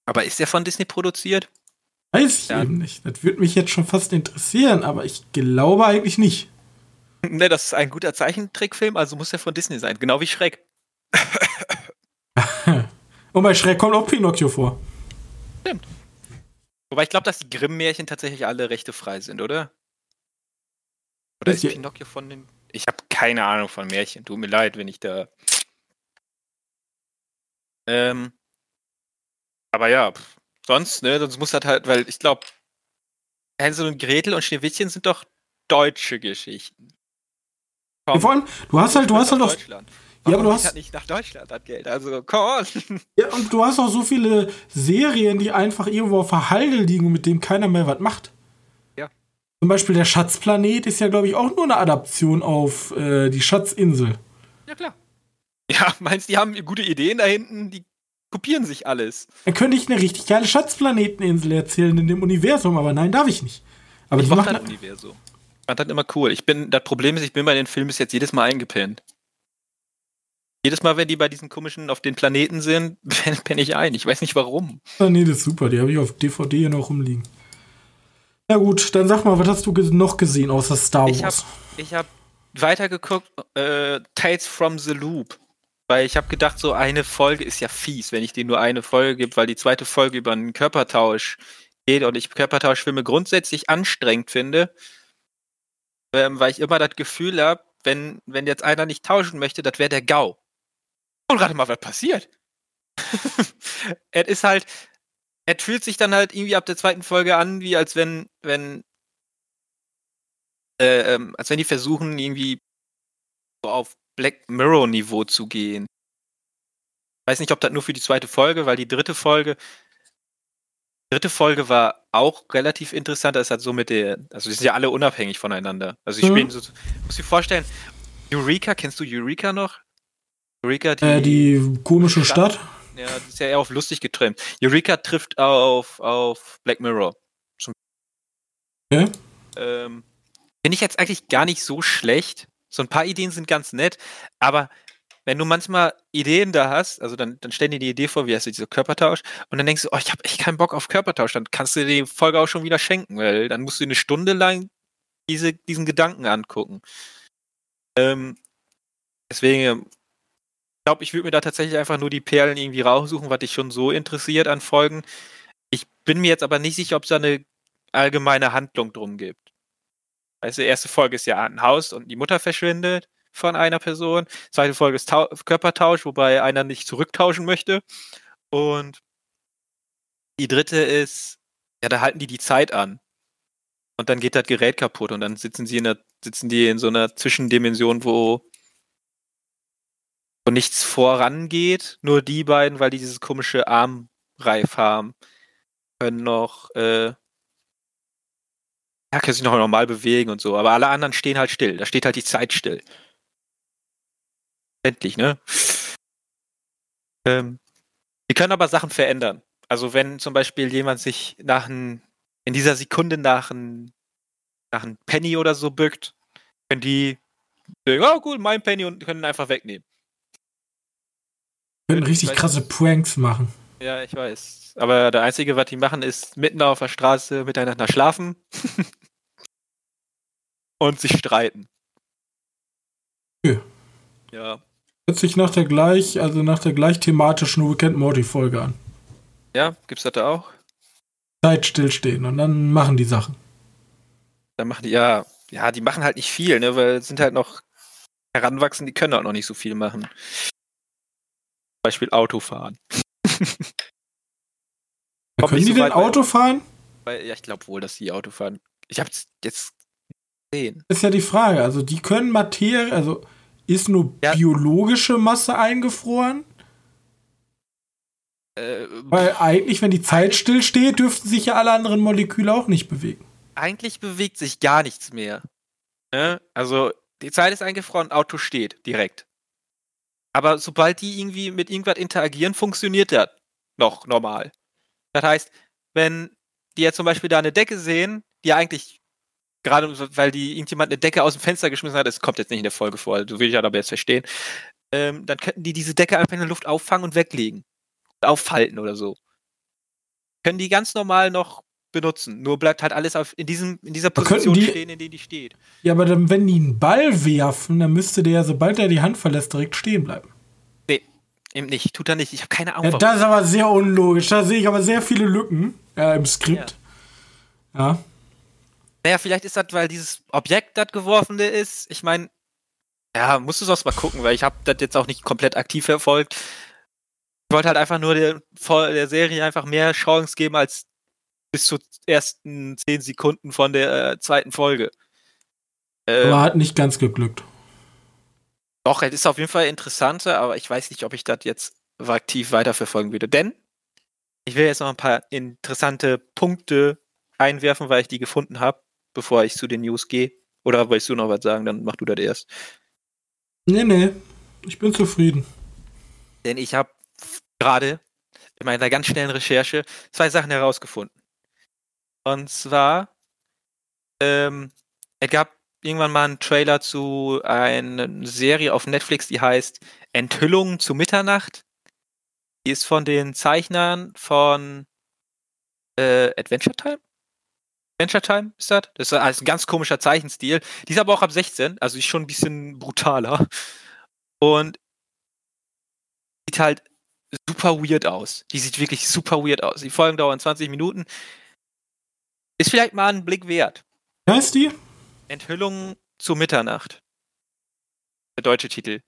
Aber ist der von Disney produziert?
Weiß ich
Ja.
eben nicht. Das würde mich jetzt schon fast interessieren, aber ich glaube eigentlich nicht.
Ne, das ist ein guter Zeichentrickfilm, also muss der von Disney sein. Genau wie Schreck.
Und bei Schreck kommt auch Pinocchio vor.
Wobei ich glaube, dass die Grimm-Märchen tatsächlich alle rechtefrei sind, oder? Oder
Ist
ist Pinocchio von den. Ich habe keine Ahnung von Märchen. Tut mir leid, wenn ich da. Ähm. Aber ja, pff, sonst, ne, sonst muss das halt, weil ich glaube, Hänsel und Gretel und Schneewittchen sind doch deutsche Geschichten.
Ja, vor allem, du hast halt, du hast halt auch. Ja, aber du hast-
nicht nach Deutschland das Geld. Also, come on.
ja, und du hast auch so viele Serien, die einfach irgendwo auf der Halde liegen und mit dem keiner mehr was macht.
Ja.
Zum Beispiel der Schatzplanet ist ja, glaube ich, auch nur eine Adaption auf äh, die Schatzinsel.
Ja, klar. Ja, meinst du, die haben gute Ideen da hinten? Die kopieren sich alles.
Dann könnte ich eine richtig geile Schatzplaneteninsel erzählen in dem Universum, aber nein, darf ich nicht. Aber
ich
die machen,
das Universum. Ich fand das immer cool. Ich bin, das Problem ist, ich bin bei den Filmen bis jetzt jedes Mal eingepennt. Jedes Mal, wenn die bei diesen komischen auf den Planeten sind, penne ich ein. Ich weiß nicht warum.
Ah, nee, das ist super, die habe ich auf DVD hier noch rumliegen. Na gut, dann sag mal, was hast du noch gesehen außer Star Wars?
Ich habe weitergeguckt, äh, Tales from the Loop. Weil ich habe gedacht, so eine Folge ist ja fies, wenn ich dir nur eine Folge gebe, weil die zweite Folge über einen Körpertausch geht und ich Körpertauschfilme grundsätzlich anstrengend finde, ähm, weil ich immer das Gefühl habe, wenn, wenn jetzt einer nicht tauschen möchte, das wäre der GAU. Und gerade mal, was passiert? es ist halt, es fühlt sich dann halt irgendwie ab der zweiten Folge an, wie als wenn, wenn äh, ähm, als wenn die versuchen, irgendwie so auf Black Mirror-Niveau zu gehen. Ich weiß nicht, ob das nur für die zweite Folge, weil die dritte Folge, dritte Folge war auch relativ interessant. Das hat so mit der, also die sind ja alle unabhängig voneinander. Also die
Mhm.
so, muss dir vorstellen, Eureka, kennst du Eureka noch? Eureka, die,
äh, die komische
Stadt.
Stadt.
ja, die ist ja eher auf lustig getrimmt. Eureka trifft auf, auf Black Mirror.
Okay.
Ähm, Finde ich jetzt eigentlich gar nicht so schlecht. So ein paar Ideen sind ganz nett, aber wenn du manchmal Ideen da hast, also dann, dann stell dir die Idee vor, wie heißt dieser Körpertausch, und dann denkst du, oh, ich habe echt keinen Bock auf Körpertausch, dann kannst du dir die Folge auch schon wieder schenken, weil dann musst du eine Stunde lang diese, diesen Gedanken angucken. Ähm, deswegen, ich glaube, ich würde mir da tatsächlich einfach nur die Perlen irgendwie raussuchen, was dich schon so interessiert an Folgen. Ich bin mir jetzt aber nicht sicher, ob es da eine allgemeine Handlung drum gibt. Also die erste Folge ist ja ein Haus und die Mutter verschwindet von einer Person. Zweite Folge ist Tau Körpertausch, wobei einer nicht zurücktauschen möchte. Und die dritte ist, ja, da halten die die Zeit an. Und dann geht das Gerät kaputt und dann sitzen sie in der, sitzen die in so einer Zwischendimension, wo, wo nichts vorangeht. Nur die beiden, weil die dieses komische Armreif haben, können noch, äh, ja, können sich noch normal bewegen und so, aber alle anderen stehen halt still. Da steht halt die Zeit still. Endlich, ne? Ähm, die können aber Sachen verändern. Also wenn zum Beispiel jemand sich nach ein, in dieser Sekunde nach ein, nach ein Penny oder so bückt, können die sagen, oh gut, mein Penny und können ihn einfach wegnehmen.
Können
Ich
richtig
weiß-
krasse Pranks machen.
Ja, ich weiß. Aber der Einzige, was die machen, ist mitten auf der Straße miteinander schlafen und sich streiten.
Ja.
Ja.
Hört sich nach der gleich, also nach der gleich thematischen and Morty Folge an.
Ja, gibt's das da auch?
Zeit stillstehen und dann machen die Sachen.
Dann machen die, ja, ja, die machen halt nicht viel, ne, weil sind halt noch heranwachsen, die können auch noch nicht so viel machen. Zum Beispiel Autofahren.
Können die
so
denn
weit, weil-
Auto fahren?
Weil, ja, ich glaube wohl, dass die Auto fahren. Ich hab's jetzt gesehen.
Ist ja die Frage. Also die können Materie, also ist nur
Ja.
biologische Masse eingefroren?
Äh,
Weil eigentlich, wenn die Zeit stillsteht, dürften sich ja alle anderen Moleküle auch nicht bewegen.
eigentlich bewegt sich gar nichts mehr. Ne? Also die Zeit ist eingefroren, Auto steht direkt. Aber sobald die irgendwie mit irgendwas interagieren, funktioniert das noch normal. Das heißt, wenn die jetzt zum Beispiel da eine Decke sehen, die eigentlich gerade, weil die irgendjemand eine Decke aus dem Fenster geschmissen hat, das kommt jetzt nicht in der Folge vor, du will ich aber jetzt verstehen, ähm, dann könnten die diese Decke einfach in der Luft auffangen und weglegen. Aufhalten oder so. Können die ganz normal noch benutzen. Nur bleibt halt alles auf, in, diesem, in dieser Position die, stehen, in der die steht.
Ja, aber dann, wenn die einen Ball werfen, dann müsste der, sobald er die Hand verlässt, direkt stehen bleiben.
Nee, eben nicht. Tut er nicht. Ich habe keine Ahnung.
Ja, das ist aber sehr unlogisch. Da sehe ich aber sehr viele Lücken äh, im Skript. Ja. ja.
Naja, vielleicht ist das, weil dieses Objekt, das geworfene ist. Ich meine, ja, musst du sonst mal gucken, weil ich habe das jetzt auch nicht komplett aktiv verfolgt. Ich wollte halt einfach nur der, der Serie einfach mehr Chance geben als bis zu ersten zehn Sekunden von der äh, zweiten Folge.
Ähm, aber hat nicht ganz geglückt.
Doch, es ist auf jeden Fall interessanter, aber ich weiß nicht, ob ich das jetzt aktiv weiterverfolgen würde. Denn ich will jetzt noch ein paar interessante Punkte einwerfen, weil ich die gefunden habe, bevor ich zu den News gehe. Oder willst du noch was sagen? Dann mach du das erst.
Nee, nee. Ich bin zufrieden.
Denn ich habe gerade in meiner ganz schnellen Recherche zwei Sachen herausgefunden. Und zwar, ähm, es gab irgendwann mal einen Trailer zu einer Serie auf Netflix, die heißt Enthüllungen zu Mitternacht. Die ist von den Zeichnern von äh, Adventure Time? Adventure Time ist das? Das ist ein ganz komischer Zeichenstil. Die ist aber auch ab 16, also ist schon ein bisschen brutaler. Und sieht halt super weird aus. Die sieht wirklich super weird aus. Die Folgen dauern 20 Minuten. Ist vielleicht mal ein Blick wert.
Wer ist die?
Enthüllung zu Mitternacht. Der deutsche Titel.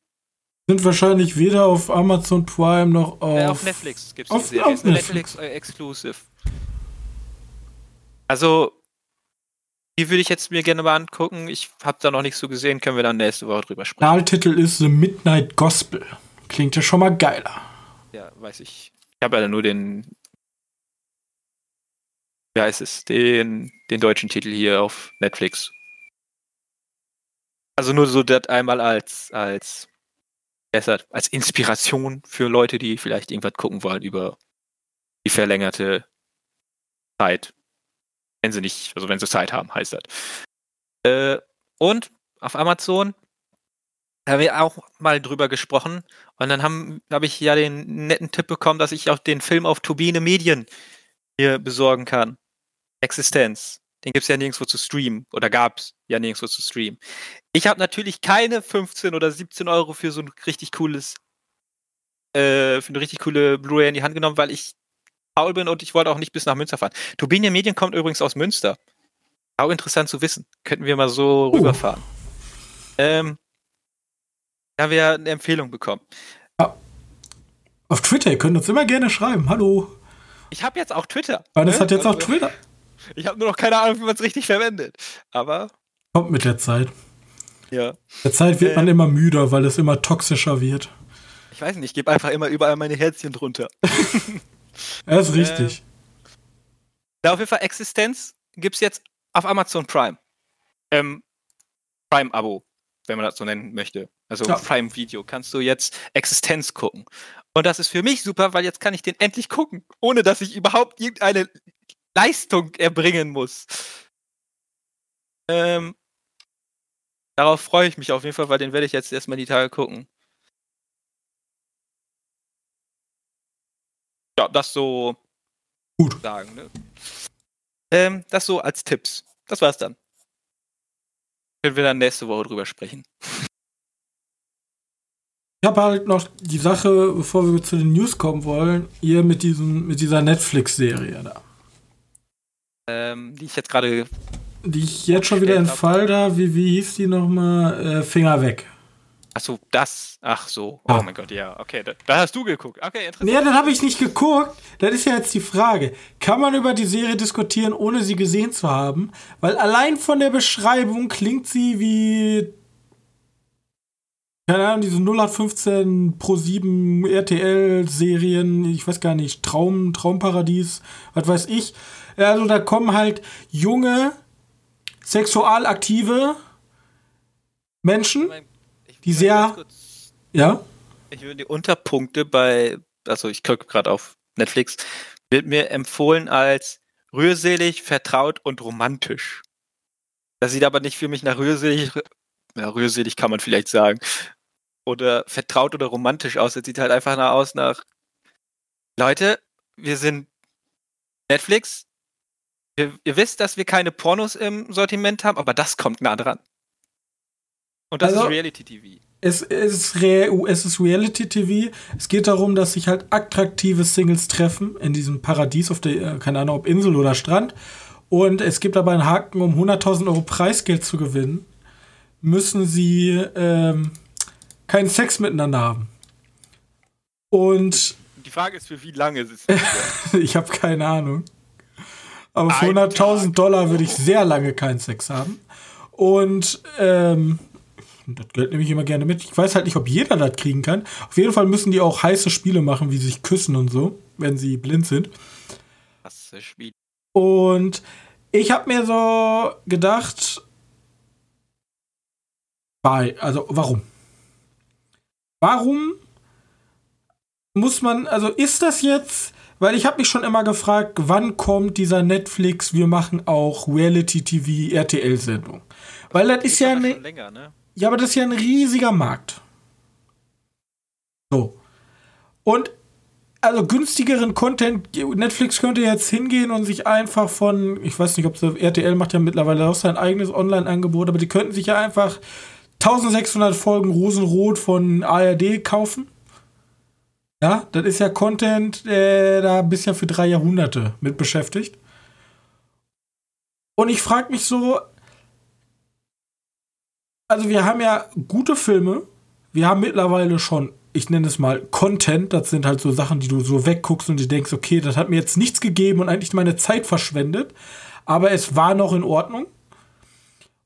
Sind wahrscheinlich weder auf Amazon Prime noch auf.
Äh, auf Netflix gibt es die Serie. Auf Netflix, Netflix äh, Exclusive. Also, die würde ich jetzt mir gerne mal angucken. Ich habe da noch nichts so gesehen, können wir dann nächste Woche drüber sprechen.
Originaltitel ist The Midnight Gospel. Klingt ja schon mal geiler.
Ja, weiß ich. Ich habe ja nur den wie heißt es, den, den deutschen Titel hier auf Netflix. Also nur so das einmal als, als, als Inspiration für Leute, die vielleicht irgendwas gucken wollen über die verlängerte Zeit. Wenn sie nicht, also wenn sie Zeit haben, heißt das. Äh, und auf Amazon haben wir auch mal drüber gesprochen. Und dann habe hab ich ja den netten Tipp bekommen, dass ich auch den Film auf Turbine Medien hier besorgen kann. Existenz. Den gibt es ja nirgendwo zu streamen oder gab es ja nirgendwo zu streamen. Ich habe natürlich keine 15 oder 17 Euro für so ein richtig cooles, äh, für eine richtig coole Blu-ray in die Hand genommen, weil ich faul bin und ich wollte auch nicht bis nach Münster fahren. Turbinia Medien kommt übrigens aus Münster. Auch interessant zu wissen. Könnten wir mal so uh. rüberfahren. Ähm, da haben wir eine Empfehlung bekommen. Ja.
Auf Twitter, ihr könnt uns immer gerne schreiben. Hallo.
Ich habe jetzt auch Twitter.
Das ne? hat jetzt also, auch Twitter.
Ich habe nur noch keine Ahnung, wie man es richtig verwendet. Aber.
Kommt mit der Zeit.
Ja.
Der Zeit wird äh, man immer müder, weil es immer toxischer wird.
Ich weiß nicht, ich gebe einfach immer überall meine Herzchen drunter.
das ist richtig.
Äh, auf jeden Fall Existenz gibt es jetzt auf Amazon Prime. Ähm, Prime-Abo, wenn man das so nennen möchte. Also ja. Prime Video kannst du jetzt Existenz gucken. Und das ist für mich super, weil jetzt kann ich den endlich gucken, ohne dass ich überhaupt irgendeine Leistung erbringen muss. Ähm, darauf freue ich mich auf jeden Fall, weil den werde ich jetzt erstmal die Tage gucken. Ja, das so
gut
sagen. Ne? Ähm, das so als Tipps. Das war's dann. Können wir dann nächste Woche drüber sprechen.
Ich habe halt noch die Sache, bevor wir zu den News kommen wollen, hier mit diesem, mit dieser Netflix-Serie da
ähm, die ich jetzt gerade.
Die ich jetzt schon wieder entfallen da. Wie, wie hieß die nochmal? Äh, Finger weg.
Achso, das. Ach so. Oh ja. mein Gott, ja. Okay, da, da, hast du geguckt. Okay,
interessant. Ja, dann habe ich nicht geguckt. Das ist ja jetzt die Frage. Kann man über die Serie diskutieren, ohne sie gesehen zu haben? Weil allein von der Beschreibung klingt sie wie. Keine Ahnung, diese 0815 Pro 7 RTL-Serien, ich weiß gar nicht, Traum, Traumparadies, was weiß ich. Also da kommen halt junge, sexualaktive Menschen, die sehr. Ja?
Ich würde die Unterpunkte bei, also ich gucke gerade auf Netflix, wird mir empfohlen als rührselig, vertraut und romantisch. Das sieht aber nicht für mich nach rührselig, ja, rührselig kann man vielleicht sagen, oder vertraut oder romantisch aus. Es sieht halt einfach nach aus nach, Leute, wir sind Netflix. Ihr, ihr wisst, dass wir keine Pornos im Sortiment haben, aber das kommt nah dran. Und das
Also-
ist Reality TV.
Es, es, ist Re es ist Reality TV. Es geht darum, dass sich halt attraktive Singles treffen in diesem Paradies auf der, äh, keine Ahnung, ob Insel oder Strand. Und es gibt aber einen Haken, um 100.000 Euro Preisgeld zu gewinnen, müssen sie ähm, keinen Sex miteinander haben. Und
Die Frage ist, für wie lange ist es?
ich habe keine Ahnung. Aber für
Ein
100.000
Tag.
Dollar würde ich sehr lange keinen Sex haben. Und ähm, das Geld nehme ich immer gerne mit. Ich weiß halt nicht, ob jeder das kriegen kann. Auf jeden Fall müssen die auch heiße Spiele machen, wie sich küssen und so, wenn sie blind sind.
Das Spiel.
Und ich habe mir so gedacht, bei, also warum? Warum muss man, also ist das jetzt, weil ich habe mich schon immer gefragt, wann kommt dieser Netflix, wir machen auch Reality TV RTL Sendung? Weil das ist ja
aber
eine
schon länger, ne?
Ja, aber das ist ja ein riesiger Markt. So. Und also günstigeren Content, Netflix könnte jetzt hingehen und sich einfach von, ich weiß nicht, ob sie, RTL macht ja mittlerweile auch sein eigenes Online-Angebot, aber die könnten sich ja einfach 1600 Folgen Rosenrot von ARD kaufen. Ja, das ist ja Content, äh, da bist ja für drei Jahrhunderte mit beschäftigt. Und ich frage mich so, also wir haben ja gute Filme. Wir haben mittlerweile schon, ich nenne es mal Content. Das sind halt so Sachen, die du so wegguckst und du denkst, okay, das hat mir jetzt nichts gegeben und eigentlich meine Zeit verschwendet. Aber es war noch in Ordnung.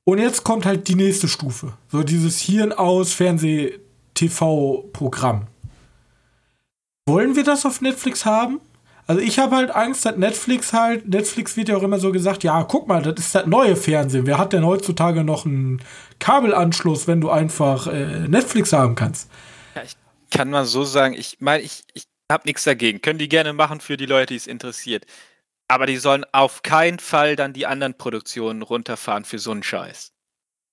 Und jetzt kommt halt die nächste Stufe. So dieses Hirn aus Fernseh-TV-Programm. Wollen wir das auf Netflix haben? Also ich habe halt Angst, dass Netflix halt, Netflix wird ja auch immer so gesagt, ja, guck mal, das ist das neue Fernsehen. Wer hat denn heutzutage noch einen Kabelanschluss, wenn du einfach äh, Netflix haben kannst?
Ja, ich kann mal so sagen, ich meine, ich, ich habe nichts dagegen. Können die gerne machen für die Leute, die es interessiert. Aber die sollen auf keinen Fall dann die anderen Produktionen runterfahren für so einen Scheiß.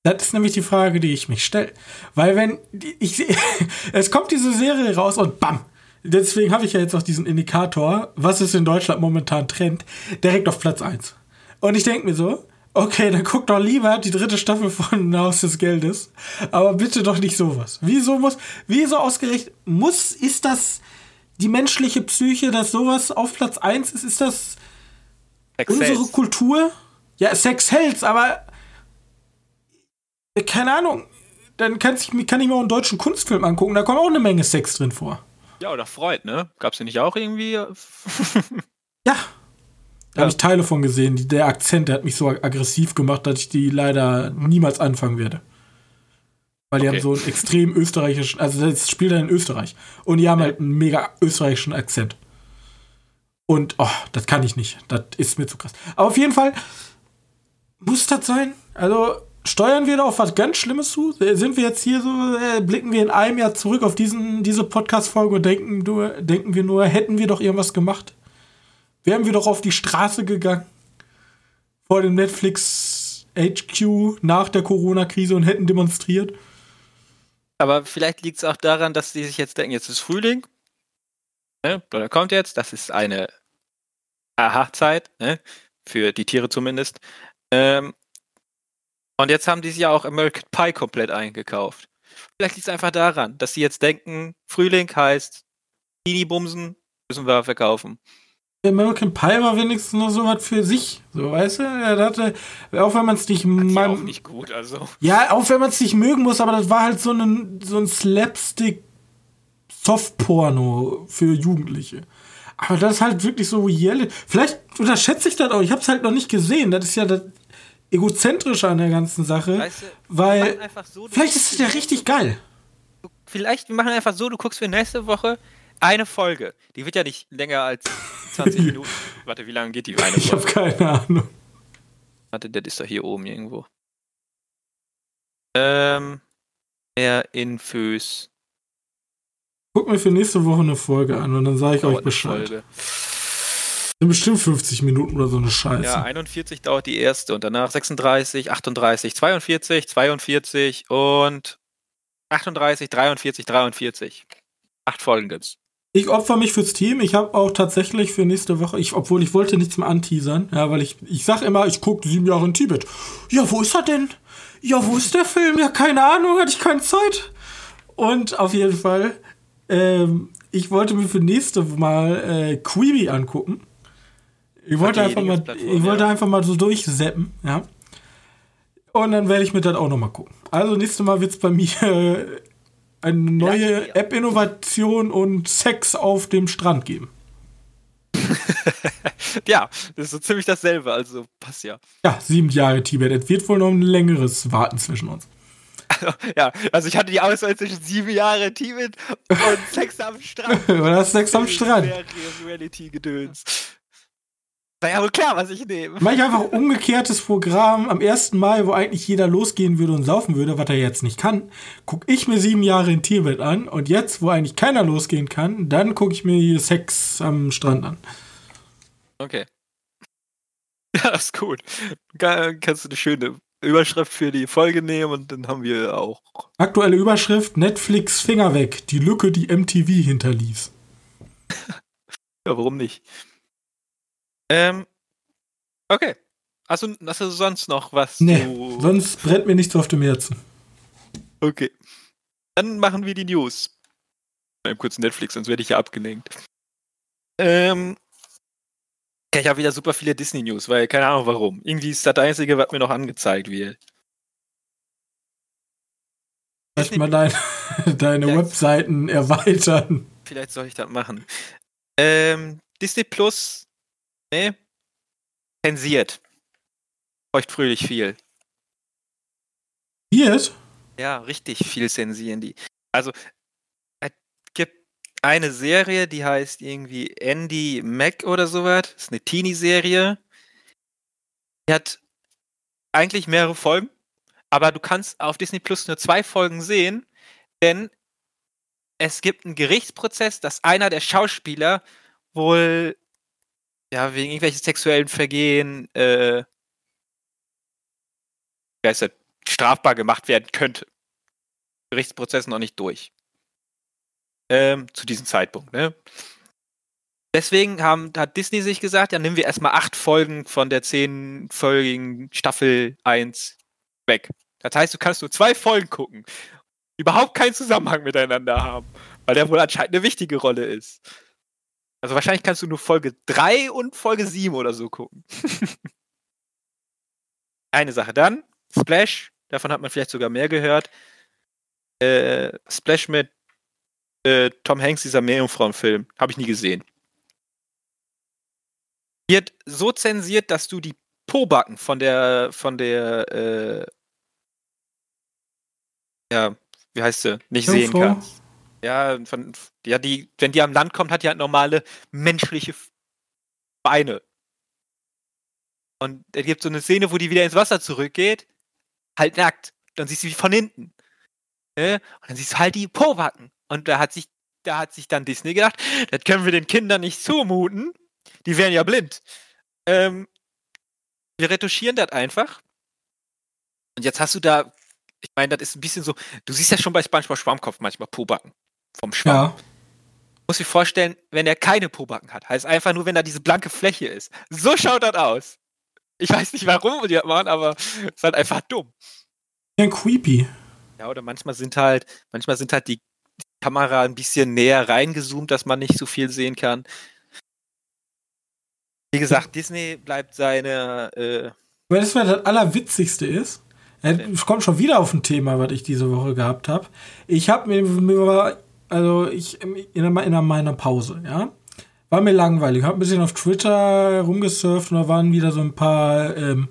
Das ist nämlich die Frage, die ich mich stelle. Weil wenn ich es kommt diese Serie raus und bam. Deswegen habe ich ja jetzt auch diesen Indikator, was ist in Deutschland momentan Trend, direkt auf Platz 1. Und ich denke mir so, okay, dann guck doch lieber die dritte Staffel von Haus des Geldes. Aber bitte doch nicht sowas. Wieso muss, wieso ausgerechnet, muss, ist das die menschliche Psyche, dass sowas auf Platz 1 ist? Ist das unsere
Excels.
Kultur? Ja, Sex hält's, aber keine Ahnung. Dann kann ich, kann ich mir auch einen deutschen Kunstfilm angucken, da kommt auch eine Menge Sex drin vor.
Ja, oder Freud, ne? Gab's ja nicht auch irgendwie?
Ja. Da
Ja.
habe ich Teile von gesehen. Die, der Akzent, der hat mich so aggressiv gemacht, dass ich die leider niemals anfangen werde. Weil die
Okay.
haben so einen extrem österreichischen, also das spielt dann in Österreich. Und die haben halt einen mega österreichischen Akzent. Und, oh, das kann ich nicht. Das ist mir zu krass. Aber auf jeden Fall muss das sein. Also steuern wir da auf was ganz Schlimmes zu? Äh, Sind wir jetzt hier so, äh, blicken wir in einem Jahr zurück auf diesen, diese Podcast-Folge und denken, nur, denken wir nur, hätten wir doch irgendwas gemacht? Wären wir doch auf die Straße gegangen vor dem Netflix HQ nach der Corona-Krise und hätten demonstriert?
Aber vielleicht liegt es auch daran, dass die sich jetzt denken, jetzt ist Frühling. Ne? Oder kommt jetzt, das ist eine Aha-Zeit, ne? Für die Tiere zumindest. Ähm, und jetzt haben die sich ja auch American Pie komplett eingekauft. Vielleicht liegt es einfach daran, dass sie jetzt denken, Frühling heißt Mini-Bumsen, müssen wir verkaufen.
American Pie war wenigstens noch so was für sich. So, weißt du? Er hatte, auch wenn man es nicht, man-
auch nicht gut, also.
Ja, auch wenn man es nicht mögen muss, aber das war halt so ein, so ein Slapstick Softporno für Jugendliche. Aber das ist halt wirklich so real. Vielleicht unterschätze ich das auch. Ich habe es halt noch nicht gesehen. Das ist ja das Egozentrische an der ganzen Sache.
Weißt du,
weil
so,
vielleicht ist es ja richtig geil.
Vielleicht, wir machen einfach so, du guckst für nächste Woche eine Folge. Die wird ja nicht länger als 20 Minuten. Warte, wie lange geht die eine
Ich habe
Folge?
keine Ahnung.
Warte, das ist doch hier oben irgendwo. Ähm, mehr Infos.
Guck mir für nächste Woche eine Folge an und dann sage ich euch
Dauert eine
Bescheid.
Folge.
Sind bestimmt 50 Minuten oder so eine Scheiße.
Ja, 41 dauert die erste und danach 36, 38, 42, 42 und 38, 43, 43. Acht Folgen gibt's.
Ich opfer mich fürs Team. Ich habe auch tatsächlich für nächste Woche, ich, obwohl ich wollte nichts mehr anteasern, ja, weil ich, ich sag immer, ich gucke sieben Jahre in Tibet. Ja, wo ist er denn? Ja, wo ist der Film? Ja, keine Ahnung, hatte ich keine Zeit. Und auf jeden Fall, ähm, ich wollte mir für nächste Mal äh, Quibi angucken. Ich wollte einfach mal, ich wollte ja. einfach mal so durchseppen, ja. Und dann werde ich mir das auch noch mal gucken. Also nächstes Mal wird es bei mir äh, eine neue App-Innovation und Sex auf dem Strand geben.
ja, das ist so ziemlich dasselbe, also passt ja.
Ja, sieben Jahre Tibet. Es wird wohl noch ein längeres Warten zwischen uns.
ja, also ich hatte die Auswahl zwischen sieben Jahre Tibet und Sex am Strand.
Oder Sex am Strand.
Reality-Gedöns. War ja wohl klar, was ich nehme.
Mach ich einfach umgekehrtes Programm am 1. Mai, wo eigentlich jeder losgehen würde und saufen würde, was er jetzt nicht kann. Guck ich mir sieben Jahre in Tibet an und jetzt, wo eigentlich keiner losgehen kann, dann gucke ich mir hier Sex am Strand an.
Okay. Ja, das ist gut. Kannst du eine schöne Überschrift für die Folge nehmen und dann haben wir auch.
Aktuelle Überschrift: Netflix Finger weg. Die Lücke, die MTV hinterließ.
ja, warum nicht? Ähm, okay. Du, hast du sonst noch was?
Nee, du... sonst brennt mir nichts auf dem Herzen.
Okay. Dann machen wir die News. Mal kurz Netflix, sonst werde ich ja abgelenkt. Ähm, ich habe wieder super viele Disney-News, weil keine Ahnung warum. Irgendwie ist das, das Einzige, was mir noch angezeigt wird.
Vielleicht mal dein, deine Webseiten erweitern.
Vielleicht soll ich das machen. Ähm, Disney Plus Nee. Zensiert. Feucht fröhlich viel.
Wird?
Ja, richtig viel zensieren die. Also, es gibt eine Serie, die heißt irgendwie Andy Mac oder sowas. Das ist eine Teenie-Serie. Die hat eigentlich mehrere Folgen, aber du kannst auf Disney Plus nur zwei Folgen sehen, denn es gibt einen Gerichtsprozess, dass einer der Schauspieler wohl ja, wegen irgendwelchen sexuellen Vergehen, äh, wie heißt das, strafbar gemacht werden könnte. Gerichtsprozess noch nicht durch. Ähm, zu diesem Zeitpunkt, ne? Deswegen haben, hat Disney sich gesagt, ja, nehmen wir erstmal acht Folgen von der zehnfolgigen Staffel 1 weg. Das heißt, du kannst nur zwei Folgen gucken. Überhaupt keinen Zusammenhang miteinander haben. Weil der wohl anscheinend eine wichtige Rolle ist. Also wahrscheinlich kannst du nur Folge 3 und Folge 7 oder so gucken. Eine Sache dann, Splash, davon hat man vielleicht sogar mehr gehört. Äh, Splash mit äh, Tom Hanks, dieser Meerjungfrauen-Film, habe ich nie gesehen. Wird so zensiert, dass du die Pobacken von der, von der, äh, ja, wie heißt sie, nicht Jungfrau. sehen kannst. Ja, von, ja, die, wenn die am Land kommt, hat die halt normale menschliche Beine. Und es gibt so eine Szene, wo die wieder ins Wasser zurückgeht, halt nackt. Dann siehst du sie von hinten. Ne? Und dann siehst du halt die Powacken. Und da hat sich, da hat sich dann Disney gedacht, das können wir den Kindern nicht zumuten. Die wären ja blind. Ähm, wir retuschieren das einfach. Und jetzt hast du da, ich meine, das ist ein bisschen so, du siehst ja schon bei SpongeBob Schwammkopf manchmal Pobacken vom Schwamm. Ja. Muss sich vorstellen, wenn er keine Pobacken hat. Heißt einfach nur, wenn da diese blanke Fläche ist. So schaut das aus. Ich weiß nicht, warum die das machen, aber es ist halt einfach dumm.
Ja, creepy.
Ja, oder manchmal sind halt, manchmal sind halt die Kamera ein bisschen näher reingezoomt, dass man nicht so viel sehen kann. Wie gesagt, Disney bleibt seine. Äh,
Weil das, das Allerwitzigste ist, es kommt schon wieder auf ein Thema, was ich diese Woche gehabt habe. Ich habe mir, mir also ich in, in meiner Pause, ja, war mir langweilig. Hab ein bisschen auf Twitter rumgesurft und da waren wieder so ein paar, ähm,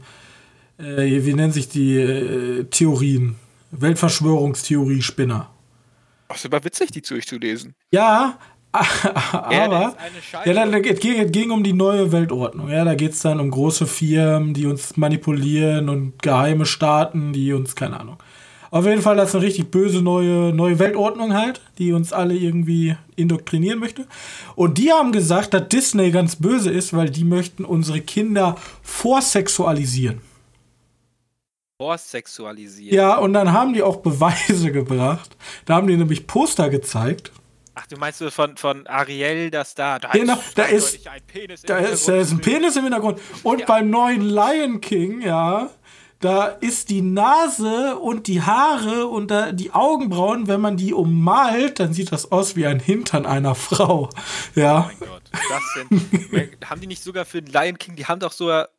äh, wie nennen sich die äh, Theorien? Weltverschwörungstheorie-Spinner.
Ach, ist aber witzig, die durchzulesen.
Ja, aber ja, dann, es ging, ging um die neue Weltordnung. Ja, da geht es dann um große Firmen, die uns manipulieren und geheime Staaten, die uns, keine Ahnung. Auf jeden Fall, das ist eine richtig böse neue, neue Weltordnung halt, die uns alle irgendwie indoktrinieren möchte. Und die haben gesagt, dass Disney ganz böse ist, weil die möchten unsere Kinder vorsexualisieren.
Vorsexualisieren?
Ja, und dann haben die auch Beweise gebracht. Da haben die nämlich Poster gezeigt.
Ach, du meinst du von, von Ariel, dass da, da
genau,
ist,
da ist,
ein Penis
da ist, da ist ein Penis im Hintergrund. Und ja. beim neuen Lion King, ja, da ist die Nase und die Haare und da die Augenbrauen, wenn man die ummalt, dann sieht das aus wie ein Hintern einer Frau. Ja. Oh mein Gott. Das
sind, haben die nicht sogar für den Lion King, die haben doch sogar.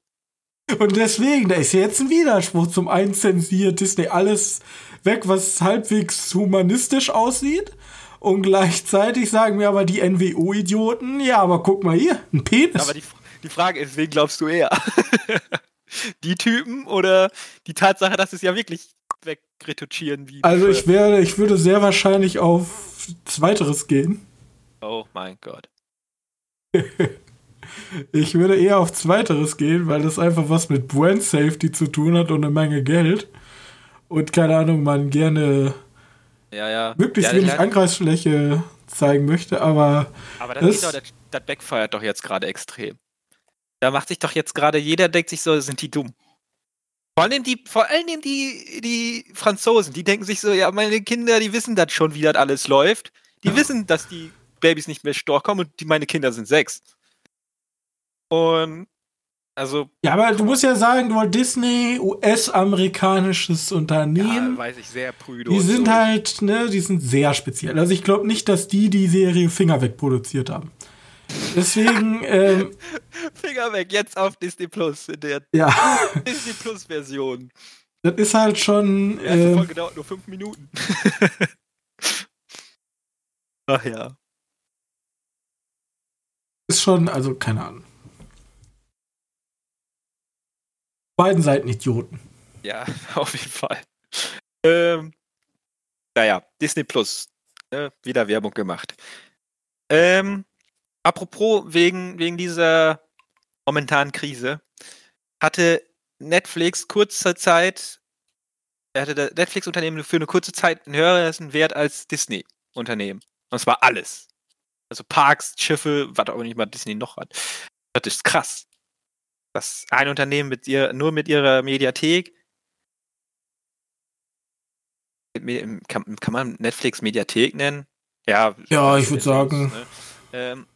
Und deswegen, da ist jetzt ein Widerspruch zum einzensiert Disney alles weg, was halbwegs humanistisch aussieht. Und gleichzeitig sagen wir aber die NWO-Idioten, ja, aber guck mal hier, ein Penis.
Aber die, die Frage ist, wen glaubst du eher? die Typen oder die Tatsache, dass es ja wirklich wegretouchieren wie.
Also ich werde, ich würde sehr wahrscheinlich auf Zweiteres gehen.
Oh mein Gott.
ich würde eher auf Zweiteres gehen, weil das einfach was mit Brand Safety zu tun hat und eine Menge Geld. Und keine Ahnung, man gerne
ja, ja.
möglichst
ja,
wenig Angreifsfläche zeigen möchte, aber.
Aber das, das, doch, das, das backfeiert doch jetzt gerade extrem. Da macht sich doch jetzt gerade jeder, denkt sich so, sind die dumm. Vor allem die, vor allem die, die Franzosen, die denken sich so, ja, meine Kinder, die wissen das schon, wie das alles läuft. Die ja. wissen, dass die Babys nicht mehr Storch kommen und die, meine Kinder sind sechs. Und also.
Ja, aber du musst ja sagen, Walt Disney, US-amerikanisches Unternehmen.
Ja, weiß ich sehr prüde.
Die sind so. halt, ne, die sind sehr speziell. Also ich glaube nicht, dass die die Serie Finger weg produziert haben. Deswegen. ähm,
Finger weg, jetzt auf Disney Plus, in der
ja.
Disney Plus Version.
Das ist halt schon.
Die erste äh, Folge dauert nur fünf Minuten. Ach ja.
Ist schon, also keine Ahnung. Beiden Seiten Idioten.
Ja, auf jeden Fall. Ähm, naja, Disney Plus. Äh, wieder Werbung gemacht. Ähm, apropos wegen, wegen dieser momentanen Krise, hatte Netflix kurze Zeit, hatte das Netflix-Unternehmen für eine kurze Zeit einen höheren Wert als Disney-Unternehmen. Und zwar alles. Also Parks, Schiffe, was auch nicht mal Disney noch hat. Das ist krass. Dass ein Unternehmen mit ihr, nur mit ihrer Mediathek kann, kann man Netflix Mediathek nennen? Ja,
ja ich würde sagen. Ne?
Ähm,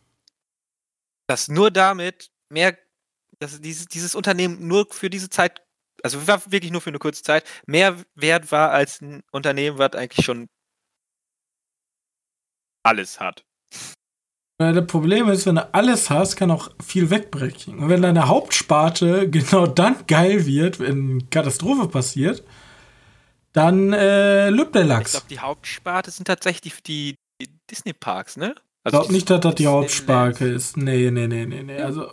dass nur damit mehr, dass dieses, dieses Unternehmen nur für diese Zeit, also wirklich nur für eine kurze Zeit, mehr wert war als ein Unternehmen, was eigentlich schon alles hat.
Das Problem ist, wenn du alles hast, kann auch viel wegbrechen. Und wenn deine Hauptsparte genau dann geil wird, wenn Katastrophe passiert, dann äh, lübt der Lachs.
Ich glaube, die Hauptsparte sind tatsächlich die, die Disney-Parks, ne?
Also ich glaube nicht, dass das die Hauptsparke ist. Nee, nee, nee, nee, nee. Also.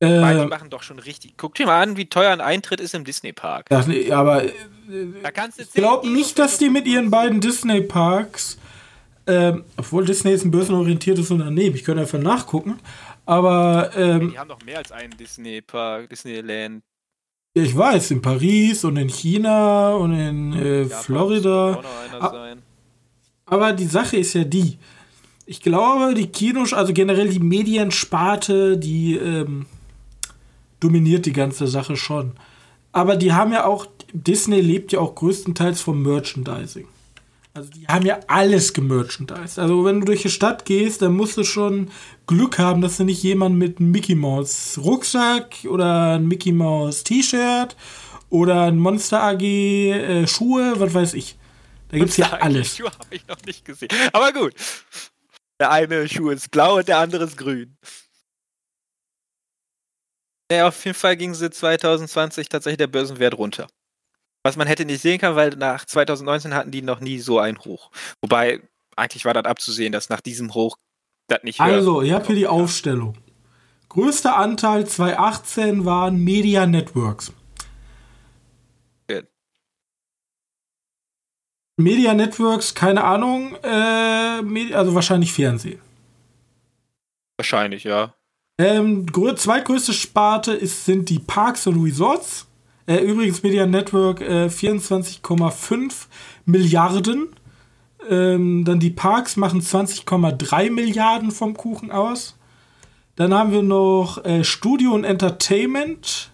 Äh, die machen doch schon richtig. Guck dir mal an, wie teuer ein Eintritt ist im Disney-Park.
Aber äh, ich glaube nicht, dass die mit ihren beiden Disney-Parks, ähm, obwohl Disney ist ein börsenorientiertes Unternehmen, ich könnte einfach nachgucken, aber. Ähm,
die haben doch mehr als einen Disney-Park, Disneyland.
Ja, ich weiß, in Paris und in China und in äh, Florida. Aber die Sache ist ja die, ich glaube, die Kinos, also generell die Mediensparte, die ähm, dominiert die ganze Sache schon. Aber die haben ja auch, Disney lebt ja auch größtenteils vom Merchandising. Also die haben ja alles gemerchandised. Also wenn du durch die Stadt gehst, dann musst du schon Glück haben, dass du nicht jemanden mit einem Mickey Mouse Rucksack oder ein Mickey Mouse T-Shirt oder ein Monster AG äh, Schuhe, was weiß ich. Da gibt's ja alles.
Schuhe habe ich noch nicht gesehen. Aber gut. Der eine Schuh ist blau und der andere ist grün. Ja, auf jeden Fall ging sie 2020 tatsächlich der Börsenwert runter. Was man hätte nicht sehen können, weil nach 2019 hatten die noch nie so einen Hoch. Wobei, eigentlich war das abzusehen, dass nach diesem Hoch das nicht
Also, ihr habt hier die Aufstellung. Größter Anteil 2018 waren Media Networks. Media Networks, keine Ahnung, äh, also wahrscheinlich Fernsehen.
Wahrscheinlich, ja.
Ähm, zweitgrößte Sparte ist, sind die Parks und Resorts. Äh, Äh, übrigens, Media Network äh, 24,5 Milliarden. Ähm, dann die Parks machen 20,3 Milliarden vom Kuchen aus. Dann haben wir noch äh, Studio und Entertainment.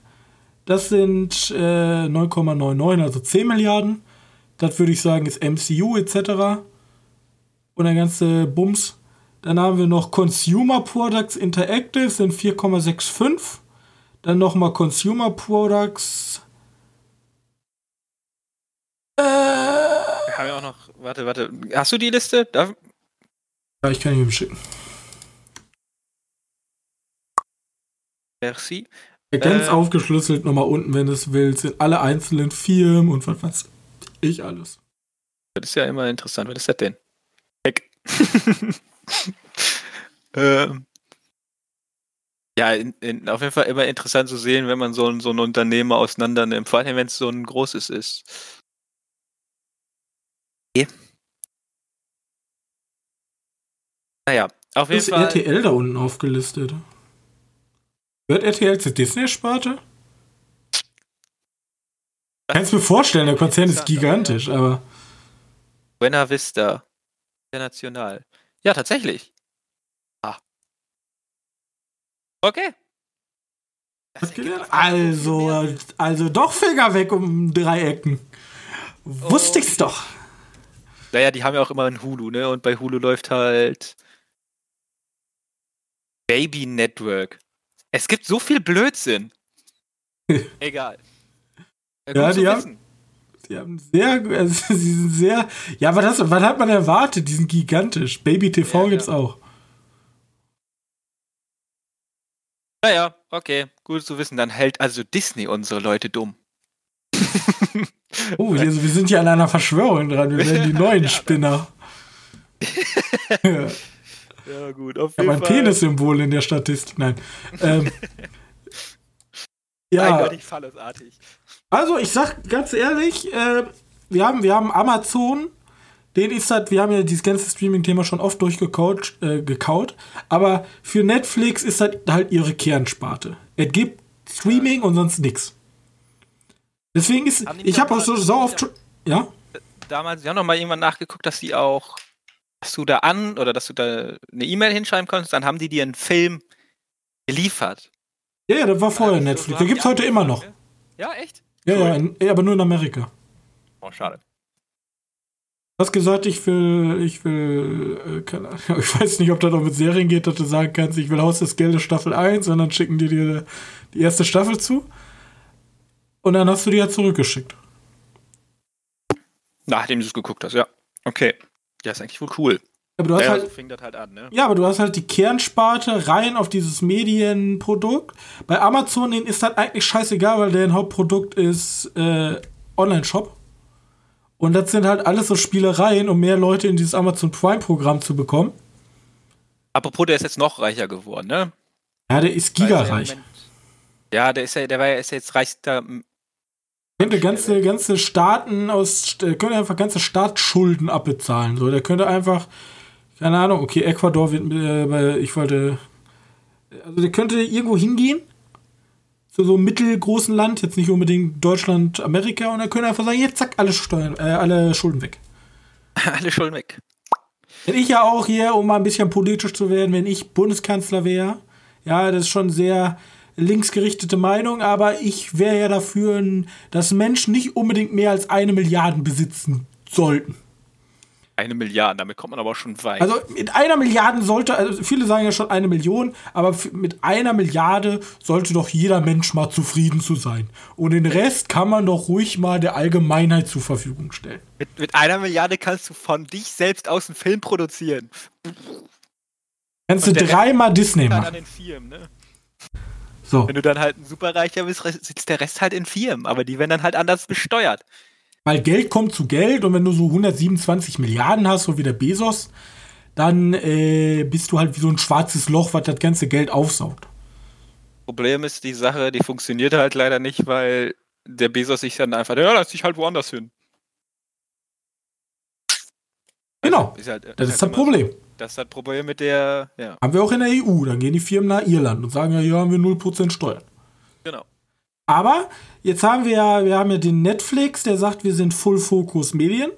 Das sind äh, 9,99, also 10 Milliarden. Das würde ich sagen, ist MCU etc. Und der ganze Bums. Dann haben wir noch Consumer Products Interactive, sind 4,65. Dann nochmal Consumer Products.
Äh. Wir haben ja auch noch. Warte, warte. Hast du die Liste? Darf
ja, ich kann ihn ihm schicken.
Merci.
Ganz äh, aufgeschlüsselt nochmal unten, wenn du es willst, sind alle einzelnen Firmen und was weiß ich alles.
Das ist ja immer interessant. Was ist das denn? Weg. ähm, ja, in, in, auf jeden Fall immer interessant zu sehen, wenn man so, ein, so ein Unternehmen auseinander nimmt. Vor allem, wenn es so ein großes ist. Okay. Naja, auf jeden
ist
Fall.
RTL da unten aufgelistet. Wird RTL zur Disney-Sparte? Kannst du mir vorstellen, der Konzern ist gigantisch, aber.
Buena Vista. International. Ja, tatsächlich. Ah. Okay.
Also, also doch Finger weg um drei Ecken. Wusste oh. ich's doch.
Naja, die haben ja auch immer ein Hulu, ne? Und bei Hulu läuft halt Baby Network. Es gibt so viel Blödsinn. Egal.
Ja, die haben, die haben sehr, also sie sind sehr, ja, was, hast, was hat man erwartet? Die sind gigantisch. Baby TV ja, gibt's ja. auch.
Naja, okay, gut zu wissen. Dann hält also Disney unsere Leute dumm.
oh, wir, wir sind ja an einer Verschwörung dran. Wir werden die neuen ja, Spinner.
ja. ja, gut.
Auf jeden ja, mein Penis-Symbol in der Statistik. Nein. Ähm,
ja. Eindeutig fallesartig.
Also, ich sag ganz ehrlich, äh, wir, haben, wir haben Amazon, den ist halt, wir haben ja dieses ganze Streaming-Thema schon oft durchgekaut, äh, gekaut, aber für Netflix ist halt, halt ihre Kernsparte. Es gibt Streaming und sonst nichts. Deswegen ist, ich habe auch so, so oft, ja?
Damals, wir haben noch mal irgendwann nachgeguckt, dass die auch, dass du da an oder dass du da eine E-Mail hinschreiben konntest, dann haben die dir einen Film geliefert.
Ja, ja, das war vorher also, Netflix. Da gibt es heute immer noch.
Ja, echt?
Ja, ja, in, aber nur in Amerika.
Oh, schade.
Du hast gesagt, ich will, ich will, äh, keine Ahnung, ich weiß nicht, ob das auch mit Serien geht, dass du sagen kannst, ich will Haus des Geldes Staffel 1 und dann schicken die dir die erste Staffel zu. Und dann hast du die ja zurückgeschickt.
Nachdem du es geguckt hast, ja. Okay. Ja, ist eigentlich wohl cool.
Aber du hast ja, halt, so fing das halt an, ne? Ja, aber du hast halt die Kernsparte rein auf dieses Medienprodukt. Bei Amazon denen ist das eigentlich scheißegal, weil deren Hauptprodukt ist äh, Online-Shop. Und das sind halt alles so Spielereien, um mehr Leute in dieses Amazon Prime-Programm zu bekommen.
Apropos, der ist jetzt noch reicher geworden, ne?
Ja, der ist gigareich.
Ja, der ist ja, der war ja ist jetzt reichster.
Könnte ganze, ganze Staaten aus, der könnte einfach ganze Staatsschulden abbezahlen. So, der könnte einfach keine Ahnung, okay, Ecuador wird, äh, ich wollte, also der könnte irgendwo hingehen, zu so einem mittelgroßen Land, jetzt nicht unbedingt Deutschland, Amerika, und er könnte einfach sagen, jetzt zack, alle Steuern, äh, alle Schulden weg.
alle Schulden weg.
Wenn ich ja auch hier, um mal ein bisschen politisch zu werden, wenn ich Bundeskanzler wäre, ja, das ist schon sehr linksgerichtete Meinung, aber ich wäre ja dafür, dass Menschen nicht unbedingt mehr als eine Milliarde besitzen sollten.
Eine Milliarde, damit kommt man aber schon weit.
Also mit einer Milliarde sollte, also viele sagen ja schon eine Million, aber mit einer Milliarde sollte doch jeder Mensch mal zufrieden zu sein. Und den Rest kann man doch ruhig mal der Allgemeinheit zur Verfügung stellen.
Mit, mit einer Milliarde kannst du von dich selbst aus einen Film produzieren.
Kannst du dreimal Disney machen. An den
Firmen, ne? So. Wenn du dann halt ein Superreicher bist, sitzt der Rest halt in Firmen, aber die werden dann halt anders besteuert.
Weil Geld kommt zu Geld und wenn du so 127 Milliarden hast, so wie der Bezos, dann äh, bist du halt wie so ein schwarzes Loch, was das ganze Geld aufsaugt.
Problem ist, die Sache, die funktioniert halt leider nicht, weil der Bezos sich dann einfach, ja, lass dich halt woanders hin.
Genau. Also, ist halt, das ist, ist halt das Problem.
Das ist das Problem mit der, ja.
Haben wir auch in der EU. Dann gehen die Firmen nach Irland und sagen, ja, hier haben wir 0% Steuern.
Genau.
Aber jetzt haben wir ja, wir haben ja den Netflix, der sagt, wir sind Full Focus Medien.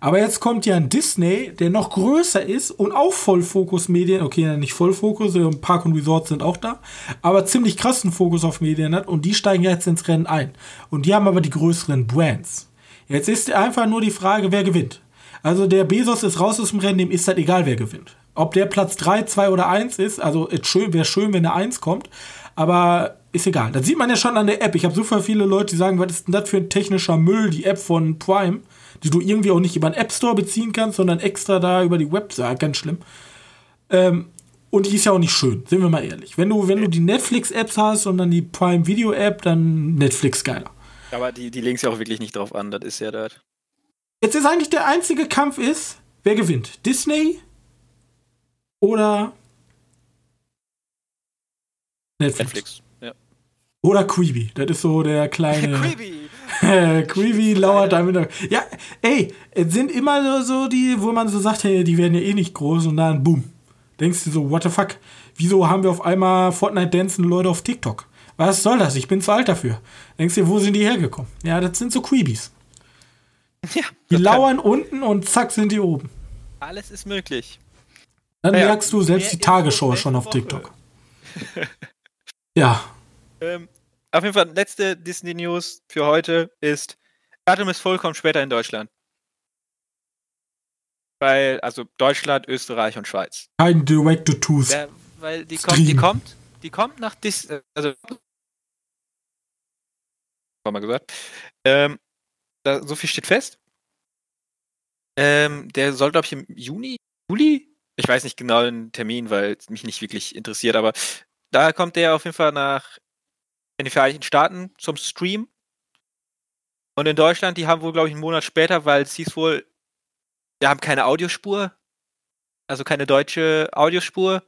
Aber jetzt kommt ja ein Disney, der noch größer ist und auch Vollfokus-Medien, okay, nicht Vollfokus, Park und Resort sind auch da, aber ziemlich krassen Fokus auf Medien hat und die steigen jetzt ins Rennen ein. Und die haben aber die größeren Brands. Jetzt ist einfach nur die Frage, wer gewinnt. Also der Bezos ist raus aus dem Rennen, dem ist halt egal, wer gewinnt. Ob der Platz 3, 2 oder 1 ist, also wäre schön, wenn der 1 kommt, aber ist egal. Das sieht man ja schon an der App. Ich habe super viele Leute, die sagen, was ist denn das für ein technischer Müll, die App von Prime die du irgendwie auch nicht über den App Store beziehen kannst, sondern extra da über die Website. Ganz schlimm. Ähm, und die ist ja auch nicht schön, sind wir mal ehrlich. Wenn du, wenn du die Netflix-Apps hast und dann die Prime Video-App, dann Netflix geiler.
Aber die, die links ja auch wirklich nicht drauf an, das ist ja das.
Jetzt ist eigentlich der einzige Kampf ist, wer gewinnt? Disney oder Netflix? Netflix. Oder Creepy, das ist so der kleine. Creepy! Creepy lauert da mit. Ja, ey, es sind immer so die, wo man so sagt, hey, die werden ja eh nicht groß und dann boom. Denkst du so, what the fuck? Wieso haben wir auf einmal Fortnite-Dancen Leute auf TikTok? Was soll das? Ich bin zu alt dafür. Denkst du, wo sind die hergekommen? Ja, das sind so Creebies. Ja, die lauern unten und zack sind die oben.
Alles ist möglich.
Dann ja, merkst du selbst die Tagesschau schon auf TikTok. ja.
Ähm, auf jeden Fall, letzte Disney News für heute ist, Datum ist vollkommen später in Deutschland. Weil, also Deutschland, Österreich und Schweiz.
Kein Direct-to-Tooth.
Ja, weil die kommt, die kommt, die kommt nach Disney, also mal gesagt. Ähm, da, so viel steht fest. Ähm, der soll, glaube ich, im Juni, Juli? Ich weiß nicht genau den Termin, weil es mich nicht wirklich interessiert, aber da kommt der auf jeden Fall nach in den Vereinigten Staaten zum Stream. Und in Deutschland, die haben wohl, glaube ich, einen Monat später, weil es hieß wohl, wir haben keine Audiospur. Also keine deutsche Audiospur.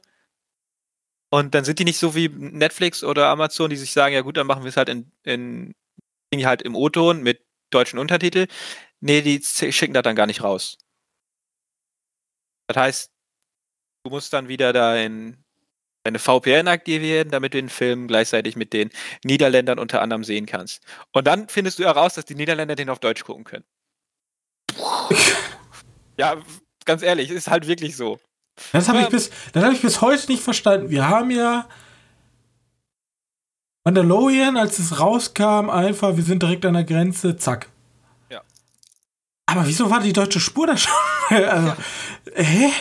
Und dann sind die nicht so wie Netflix oder Amazon, die sich sagen, ja gut, dann machen wir es halt in, in halt im O-Ton mit deutschen Untertitel. Nee, die schicken das dann gar nicht raus. Das heißt, du musst dann wieder da in eine VPN aktivieren, damit du den Film gleichzeitig mit den Niederländern unter anderem sehen kannst. Und dann findest du heraus, dass die Niederländer den auf Deutsch gucken können. ja, ganz ehrlich, ist halt wirklich so.
Das habe ich, bis, hab ich bis heute nicht verstanden. Wir haben ja Mandalorian, als es rauskam, einfach, wir sind direkt an der Grenze, zack.
Ja.
Aber wieso war die deutsche Spur da schon? also, ja. hä?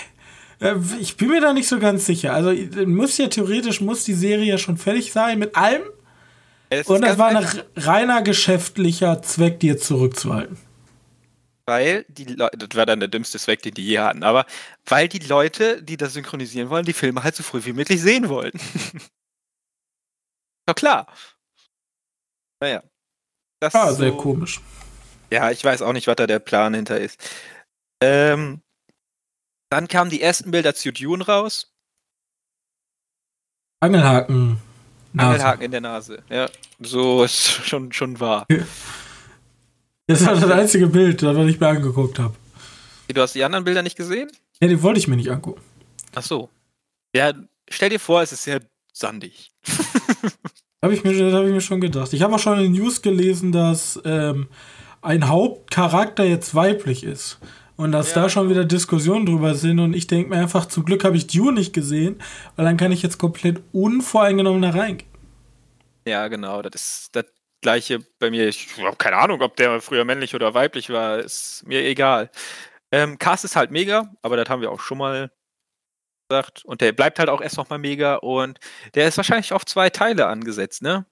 Äh, ich bin mir da nicht so ganz sicher. Also muss ja theoretisch muss die Serie ja schon fertig sein mit allem. Und das war ein reiner geschäftlicher Zweck, die jetzt zurückzuhalten.
Weil die Leute, das war dann der dümmste Zweck, den die je hatten, aber weil die Leute, die das synchronisieren wollen, die Filme halt so früh wie möglich sehen wollen. Doch klar. Naja.
Das ah, sehr so, komisch.
Ja, ich weiß auch nicht, was da der Plan hinter ist. Ähm, dann kamen die ersten Bilder zu Dune raus.
Angelhaken.
Nase. Angelhaken in der Nase. Ja, so ist schon, schon wahr.
Das war das einzige Bild, das ich mir angeguckt habe.
Du hast die anderen Bilder nicht gesehen?
Ja, die wollte ich mir nicht angucken.
Ach so. Ja, stell dir vor, es ist sehr sandig.
habe ich, mir, hab ich mir schon gedacht. Ich habe auch schon in den News gelesen, dass ähm, ein Hauptcharakter jetzt weiblich ist. Und dass ja. da schon wieder Diskussionen drüber sind. Und ich denke mir einfach, zum Glück habe ich Dune nicht gesehen, weil dann kann ich jetzt komplett unvoreingenommen da reingehen.
Ja, genau. Das ist das gleiche bei mir. Ich habe keine Ahnung, ob der früher männlich oder weiblich war. Ist mir egal. Ähm, Cast ist halt mega, aber das haben wir auch schon mal gesagt. Und der bleibt halt auch erst nochmal mega. Und der ist wahrscheinlich auf zwei Teile angesetzt, ne?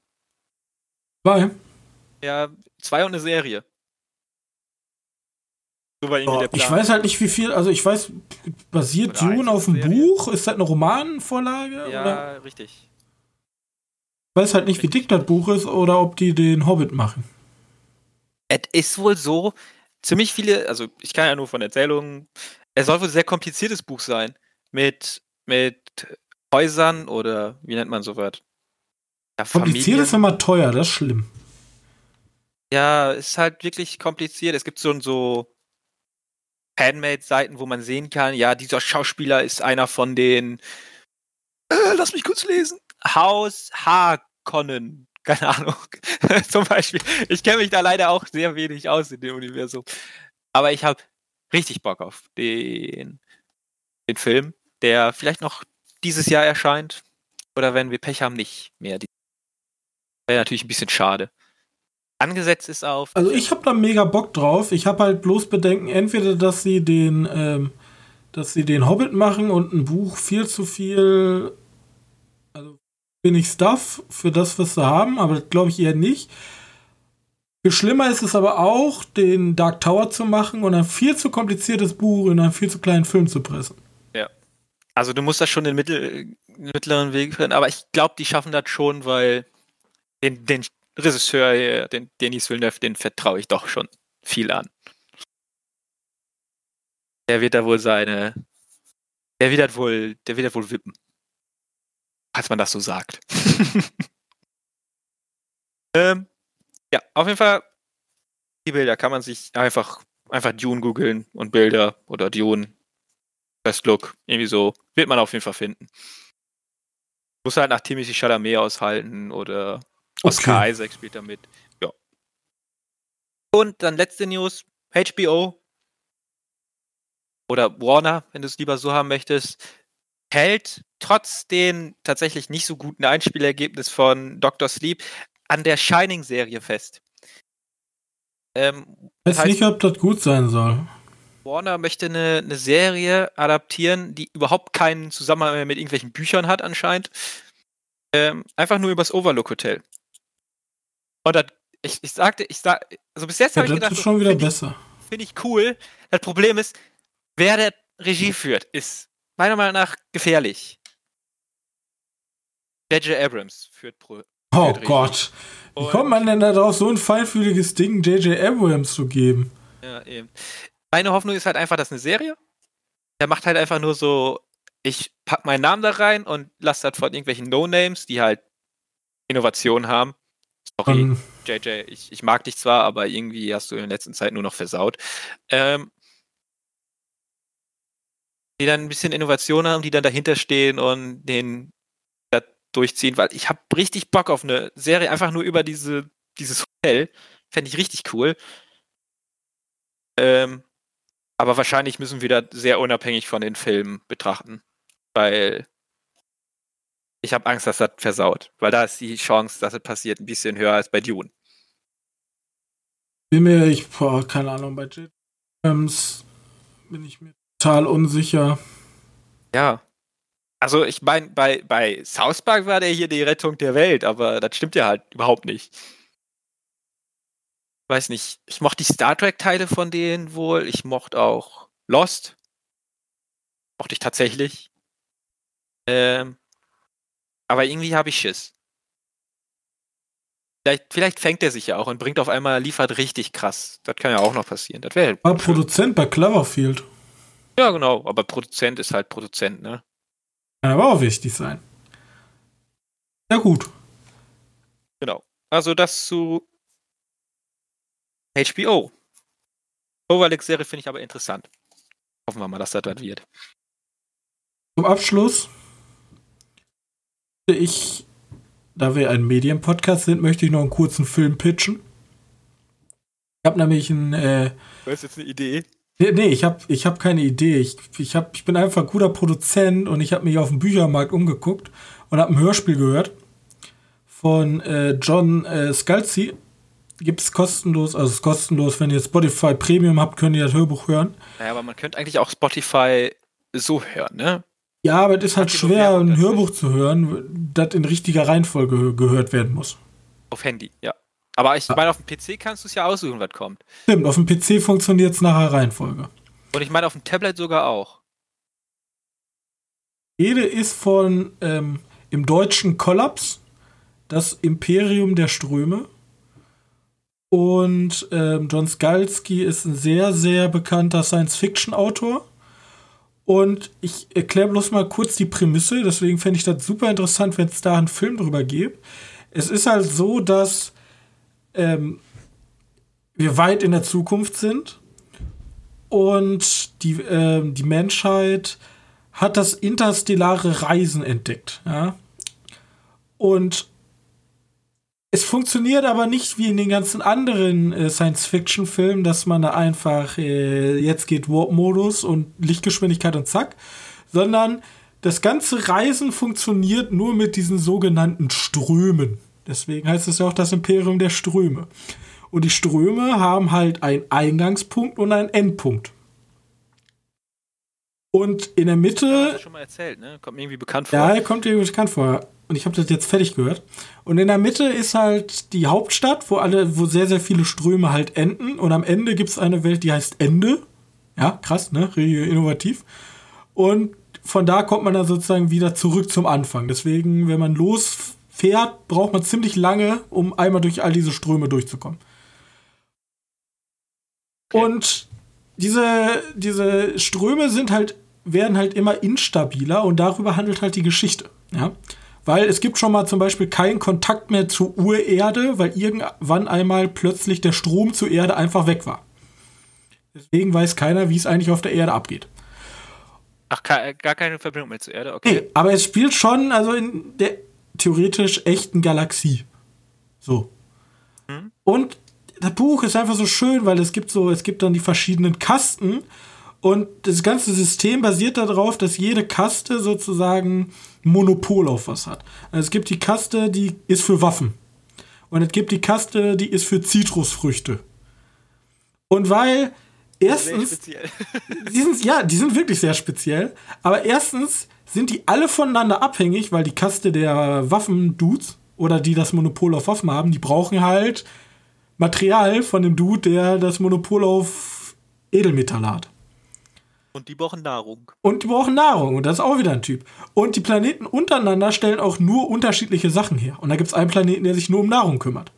Zwei?
Ja, zwei und eine Serie.
So war irgendwie oh, der Plan. Ich weiß halt nicht, wie viel, also ich weiß, basiert Dune auf dem Buch? Ist das eine Romanvorlage?
Ja, oder? richtig.
Ich weiß halt nicht, wie dick das Buch ist oder ob die den Hobbit machen.
Es ist wohl so, ziemlich viele, also ich kann ja nur von Erzählungen, es soll wohl ein sehr kompliziertes Buch sein. Mit, mit Häusern oder wie nennt man sowas?
Ja, Kompliziert ist immer teuer, das ist schlimm.
Ja, ist halt wirklich kompliziert. Es gibt so, so Handmade-Seiten, wo man sehen kann, ja, dieser Schauspieler ist einer von den, äh, lass mich kurz lesen, Haus Harkonnen, keine Ahnung. Zum Beispiel. Ich kenne mich da leider auch sehr wenig aus in dem Universum. Aber ich habe richtig Bock auf den, den Film, der vielleicht noch dieses Jahr erscheint. Oder wenn wir Pech haben, nicht mehr. Wäre natürlich ein bisschen schade. Angesetzt ist auf.
Also ich habe da mega Bock drauf. Ich habe halt bloß Bedenken, entweder, dass sie den, ähm, dass sie den Hobbit machen und ein Buch viel zu viel, also wenig Stuff für das, was sie haben, aber das glaube ich eher nicht. Viel schlimmer ist es aber auch, den Dark Tower zu machen und ein viel zu kompliziertes Buch in einen viel zu kleinen Film zu pressen.
Ja. Also du musst das schon den mittel, mittleren Weg finden, aber ich glaube, die schaffen das schon, weil den, den Regisseur, den Denis Villeneuve, den vertraue ich doch schon viel an. Der wird da wohl seine, der wird das wohl, der wird das wohl wippen. Falls man das so sagt. ähm, ja, auf jeden Fall, die Bilder kann man sich einfach, einfach Dune googeln und Bilder oder Dune, Best Look, irgendwie so, wird man auf jeden Fall finden. Muss halt nach Timothy Chalamet aushalten oder Oscar okay. Isaac spielt damit. Ja. Und dann letzte News: HBO oder Warner, wenn du es lieber so haben möchtest, hält trotz den tatsächlich nicht so guten Einspielergebnis von Dr. Sleep an der Shining-Serie fest.
Ähm, ich weiß nicht, ob das gut sein soll.
Warner möchte eine, eine Serie adaptieren, die überhaupt keinen Zusammenhang mehr mit irgendwelchen Büchern hat, anscheinend. Ähm, einfach nur übers Overlook Hotel. Und das, ich, ich sagte, ich sag, also bis jetzt
ja,
habe ich gedacht,
ist schon wieder besser.
Finde ich cool. Das Problem ist, wer der Regie führt, ist meiner Meinung nach gefährlich. J.J. Abrams führt Pro.
Oh führt Gott. Wie Und kommt man denn da drauf, so ein feinfühliges Ding J.J. Abrams zu geben?
Ja, eben. Meine Hoffnung ist halt einfach, dass eine Serie. Der macht halt einfach nur so, ich pack meinen Namen da rein und lasse das von irgendwelchen No-Names, die halt Innovationen haben, Sorry, um, ähm. JJ, ich, ich mag dich zwar, aber irgendwie hast du in der letzten Zeit nur noch versaut. Ähm, die dann ein bisschen Innovation haben, die dann dahinter stehen und den da durchziehen, weil ich habe richtig Bock auf eine Serie einfach nur über diese, dieses Hotel. Fände ich richtig cool. Ähm, aber wahrscheinlich müssen wir das sehr unabhängig von den Filmen betrachten, weil ich habe Angst, dass das versaut, weil da ist die Chance, dass es passiert, ein bisschen höher als bei Dune.
Bin mir, ich, boah, keine Ahnung, bei Jet bin ich mir total unsicher.
Ja. Also ich meine, bei, bei South Park war der hier die Rettung der Welt, aber das stimmt ja halt überhaupt nicht. Weiß nicht, ich mochte die Star Trek-Teile von denen wohl, ich mochte auch Lost. Mochte ich tatsächlich. Ähm, aber irgendwie habe ich Schiss. Vielleicht, vielleicht fängt er sich ja auch und bringt auf einmal, liefert richtig krass. Das kann ja auch noch passieren. Das wäre
War Produzent bei Cloverfield.
Ja, genau. Aber Produzent ist halt Produzent, ne?
Kann aber auch wichtig sein. Ja, gut.
Genau. Also das zu HBO. Overlex-Serie finde ich aber interessant. Hoffen wir mal, dass das was wird.
Zum Abschluss ich, da wir ein Medienpodcast sind, möchte ich noch einen kurzen Film pitchen. Ich habe nämlich ein. Äh,
du hast jetzt eine Idee?
Nee, nee ich habe ich hab keine Idee. Ich, ich, hab, ich bin einfach ein guter Produzent und ich habe mich auf dem Büchermarkt umgeguckt und habe ein Hörspiel gehört von äh, John äh, Scalzi. Gibt es kostenlos, also ist kostenlos, wenn ihr Spotify Premium habt, könnt ihr das Hörbuch hören.
Ja, aber man könnte eigentlich auch Spotify so hören, ne?
Ja, aber es ist halt schwer, ein Hörbuch zu hören, das in richtiger Reihenfolge gehört werden muss.
Auf Handy, ja. Aber ich meine, auf dem PC kannst du es ja aussuchen, was kommt.
Stimmt, auf dem PC funktioniert es nach der Reihenfolge.
Und ich meine, auf dem Tablet sogar auch.
Jede ist von ähm, im deutschen Kollaps, das Imperium der Ströme. Und ähm, John Skalski ist ein sehr, sehr bekannter Science-Fiction-Autor. Und ich erkläre bloß mal kurz die Prämisse, deswegen fände ich das super interessant, wenn es da einen Film drüber gibt. Es ist halt so, dass ähm, wir weit in der Zukunft sind und die, äh, die Menschheit hat das interstellare Reisen entdeckt. Ja? Und es funktioniert aber nicht wie in den ganzen anderen äh, Science-Fiction-Filmen, dass man da einfach, äh, jetzt geht Warp-Modus und Lichtgeschwindigkeit und zack, sondern das ganze Reisen funktioniert nur mit diesen sogenannten Strömen. Deswegen heißt es ja auch das Imperium der Ströme. Und die Ströme haben halt einen Eingangspunkt und einen Endpunkt. Und in der Mitte.
Das hast du schon mal erzählt, ne? Kommt mir irgendwie bekannt vor.
Ja, kommt irgendwie bekannt vor. Und ich habe das jetzt fertig gehört. Und in der Mitte ist halt die Hauptstadt, wo alle, wo sehr, sehr viele Ströme halt enden. Und am Ende gibt es eine Welt, die heißt Ende. Ja, krass, ne? Innovativ. Und von da kommt man dann sozusagen wieder zurück zum Anfang. Deswegen, wenn man losfährt, braucht man ziemlich lange, um einmal durch all diese Ströme durchzukommen. Okay. Und diese, diese Ströme sind halt, werden halt immer instabiler und darüber handelt halt die Geschichte. Ja? Weil es gibt schon mal zum Beispiel keinen Kontakt mehr zur Urerde, weil irgendwann einmal plötzlich der Strom zur Erde einfach weg war. Deswegen weiß keiner, wie es eigentlich auf der Erde abgeht.
Ach, gar keine Verbindung mehr zur Erde, okay. Nee,
aber es spielt schon, also in der theoretisch echten Galaxie. So. Hm? Und das Buch ist einfach so schön, weil es gibt so, es gibt dann die verschiedenen Kasten und das ganze System basiert darauf, dass jede Kaste sozusagen Monopol auf was hat. Also es gibt die Kaste, die ist für Waffen. Und es gibt die Kaste, die ist für Zitrusfrüchte. Und weil erstens. die sind, ja, die sind wirklich sehr speziell. Aber erstens sind die alle voneinander abhängig, weil die Kaste der Waffen-Dudes oder die das Monopol auf Waffen haben, die brauchen halt Material von dem Dude, der das Monopol auf Edelmetall hat.
Und die brauchen Nahrung.
Und die brauchen Nahrung. Und das ist auch wieder ein Typ. Und die Planeten untereinander stellen auch nur unterschiedliche Sachen her. Und da gibt es einen Planeten, der sich nur um Nahrung kümmert.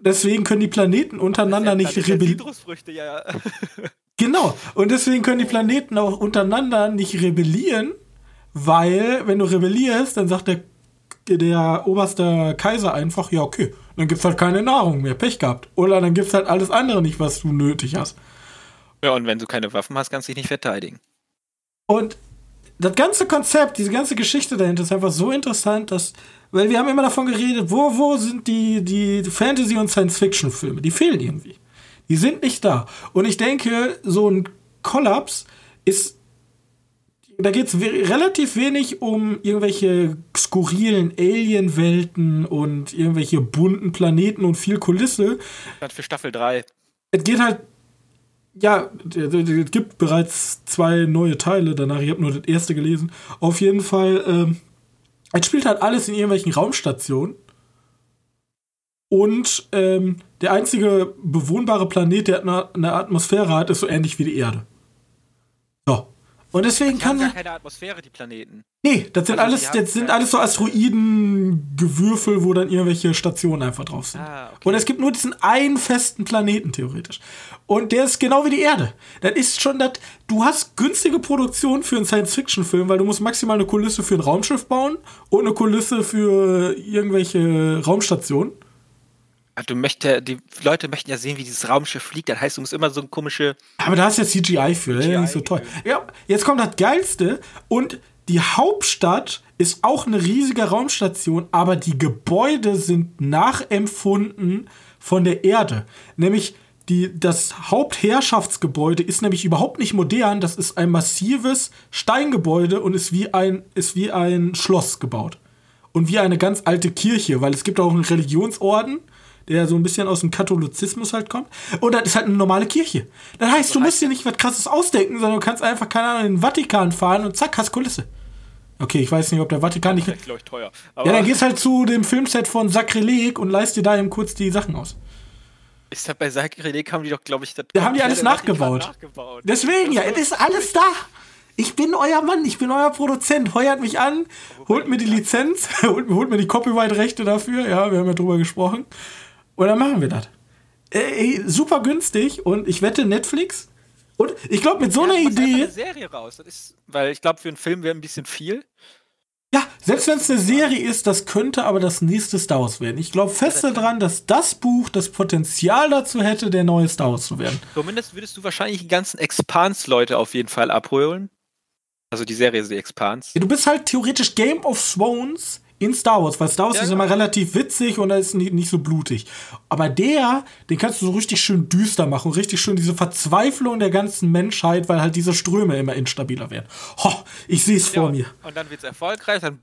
Deswegen können die Planeten untereinander ja nicht rebellieren. Ja. genau. Und deswegen können die Planeten auch untereinander nicht rebellieren, weil, wenn du rebellierst, dann sagt der, der oberste Kaiser einfach, ja, okay, dann gibt es halt keine Nahrung mehr, Pech gehabt. Oder dann gibt es halt alles andere nicht, was du nötig hast.
Ja, und wenn du keine Waffen hast, kannst du dich nicht verteidigen.
Und das ganze Konzept, diese ganze Geschichte dahinter ist einfach so interessant, dass, weil wir haben immer davon geredet, wo, wo sind die, die Fantasy- und Science-Fiction-Filme? Die fehlen irgendwie. Die sind nicht da. Und ich denke, so ein Kollaps ist da geht es relativ wenig um irgendwelche skurrilen Alien-Welten und irgendwelche bunten Planeten und viel Kulisse.
Das für Staffel 3.
Es geht halt. Ja, es gibt bereits zwei neue Teile danach. Ich habe nur das erste gelesen. Auf jeden Fall. Ähm, es spielt halt alles in irgendwelchen Raumstationen. Und ähm, der einzige bewohnbare Planet, der eine Atmosphäre hat, ist so ähnlich wie die Erde. So. Und deswegen die kann.
Haben gar keine Atmosphäre, die Planeten.
Nee, das sind also alles, das sind alles so Asteroidengewürfel, wo dann irgendwelche Stationen einfach drauf sind. Ah, okay. Und es gibt nur diesen einen festen Planeten, theoretisch. Und der ist genau wie die Erde. Das ist schon das. Du hast günstige Produktion für einen Science-Fiction-Film, weil du musst maximal eine Kulisse für ein Raumschiff bauen und eine Kulisse für irgendwelche Raumstationen.
Du möchtest, die Leute möchten ja sehen, wie dieses Raumschiff fliegt. Das heißt, du musst immer so ein komische.
Aber da hast du ja CGI für, CGI nicht so toll. Ja, jetzt kommt das Geilste und die Hauptstadt ist auch eine riesige Raumstation, aber die Gebäude sind nachempfunden von der Erde. Nämlich die, das Hauptherrschaftsgebäude ist nämlich überhaupt nicht modern. Das ist ein massives Steingebäude und ist wie ein, ist wie ein Schloss gebaut. Und wie eine ganz alte Kirche, weil es gibt auch einen Religionsorden der so ein bisschen aus dem Katholizismus halt kommt. Und das ist halt eine normale Kirche. Das heißt, du musst dir nicht was krasses ausdenken, sondern du kannst einfach, keine Ahnung, in den Vatikan fahren und zack, hast Kulisse. Okay, ich weiß nicht, ob der Vatikan nicht.
Das ist, teuer.
Ja, dann gehst halt zu dem Filmset von Sakrileg und leist dir da eben kurz die Sachen aus.
Ist das bei Sakrileg haben die doch, glaube ich, das.
Da haben die alles nachgebaut. nachgebaut. Deswegen, ja, es ist alles da. Ich bin euer Mann, ich bin euer Produzent. Heuert mich an, holt mir die Lizenz, holt, holt mir die Copyright-Rechte dafür. Ja, wir haben ja drüber gesprochen. Und dann machen wir das. Ey, super günstig und ich wette Netflix. Und ich glaube, mit so ja, einer Idee.
eine Serie raus. Das ist, weil ich glaube, für einen Film wäre ein bisschen viel.
Ja, selbst wenn es eine Serie ist, das könnte aber das nächste Star Wars werden. Ich glaube fest daran, dass das Buch das Potenzial dazu hätte, der neue Star Wars zu werden.
Zumindest würdest du wahrscheinlich die ganzen Expans-Leute auf jeden Fall abholen. Also die Serie The Expans.
Ja, du bist halt theoretisch Game of Thrones in Star Wars, weil Star Wars
Ja,
ist
genau.
immer relativ witzig und da ist nicht, nicht so blutig. Aber der, den kannst du so richtig schön düster machen, richtig schön diese Verzweiflung der ganzen Menschheit, weil halt diese Ströme immer instabiler werden. Ho, ich sehe es vor
Ja,
mir.
Und dann wird es erfolgreich, dann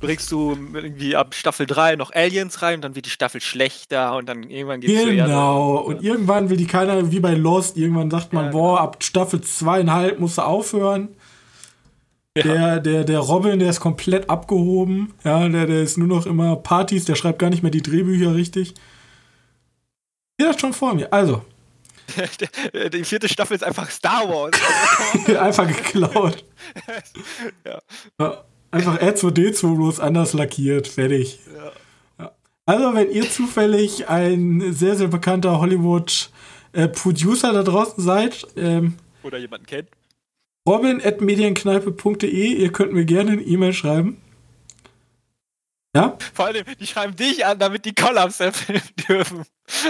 bringst du irgendwie ab Staffel 3 noch Aliens rein, dann wird die Staffel schlechter und dann irgendwann geht's.
Genau. Und irgendwann will die keiner, wie bei Lost, irgendwann sagt man,
Ja,
boah, ab Staffel zweieinhalb musst du aufhören.
Ja.
Der, der, der Robin, der ist komplett abgehoben. Ja, der, der ist nur noch immer Partys, der schreibt gar nicht mehr die Drehbücher richtig. Ich sehe das schon vor mir. Also,
die vierte Staffel ist einfach Star Wars.
einfach geklaut.
Ja.
Ja, Einfach R2D2 bloß anders lackiert. Fertig. Ja. Also, wenn ihr zufällig ein sehr, sehr bekannter Hollywood-Producer da draußen seid, ähm,
Oder jemanden kennt.
robin.medienkneipe.de, ihr könnt mir gerne eine E-Mail schreiben. Ja?
Vor allem, die schreiben dich an, damit die Collabs erfilmen dürfen.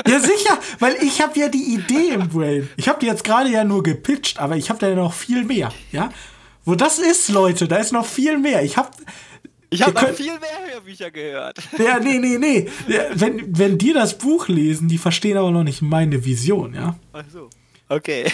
Ja, sicher, weil ich habe ja die Idee im Brain. Ich habe die jetzt gerade ja nur gepitcht, aber ich habe da ja noch viel mehr, ja? Wo das ist, Leute, da ist noch viel mehr. Ich habe
Ich habe noch
könnt-
viel mehr Hörbücher gehört.
Ja, nee, nee, nee. Ja, wenn, wenn die das Buch lesen, die verstehen aber noch nicht meine Vision, ja?
Also. Okay.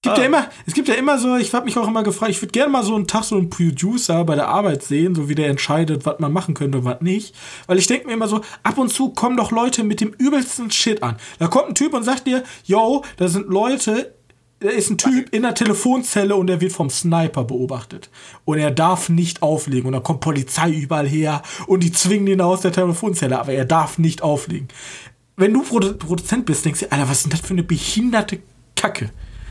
Es gibt,
Ah.
ja immer, es gibt ja immer so, ich habe mich auch immer gefragt, ich würde gerne mal so einen Tag so einen Producer bei der Arbeit sehen, so wie der entscheidet, was man machen könnte und was nicht. Weil ich denke mir immer so, ab und zu kommen doch Leute mit dem übelsten Shit an. Da kommt ein Typ und sagt dir, yo, da sind Leute, da ist ein Typ in der Telefonzelle und der wird vom Sniper beobachtet. Und er darf nicht auflegen. Und dann kommt Polizei überall her und die zwingen ihn aus der Telefonzelle, aber er darf nicht auflegen. Wenn du Produ Produzent bist, denkst du, Alter, was ist denn das für eine behinderte Kacke?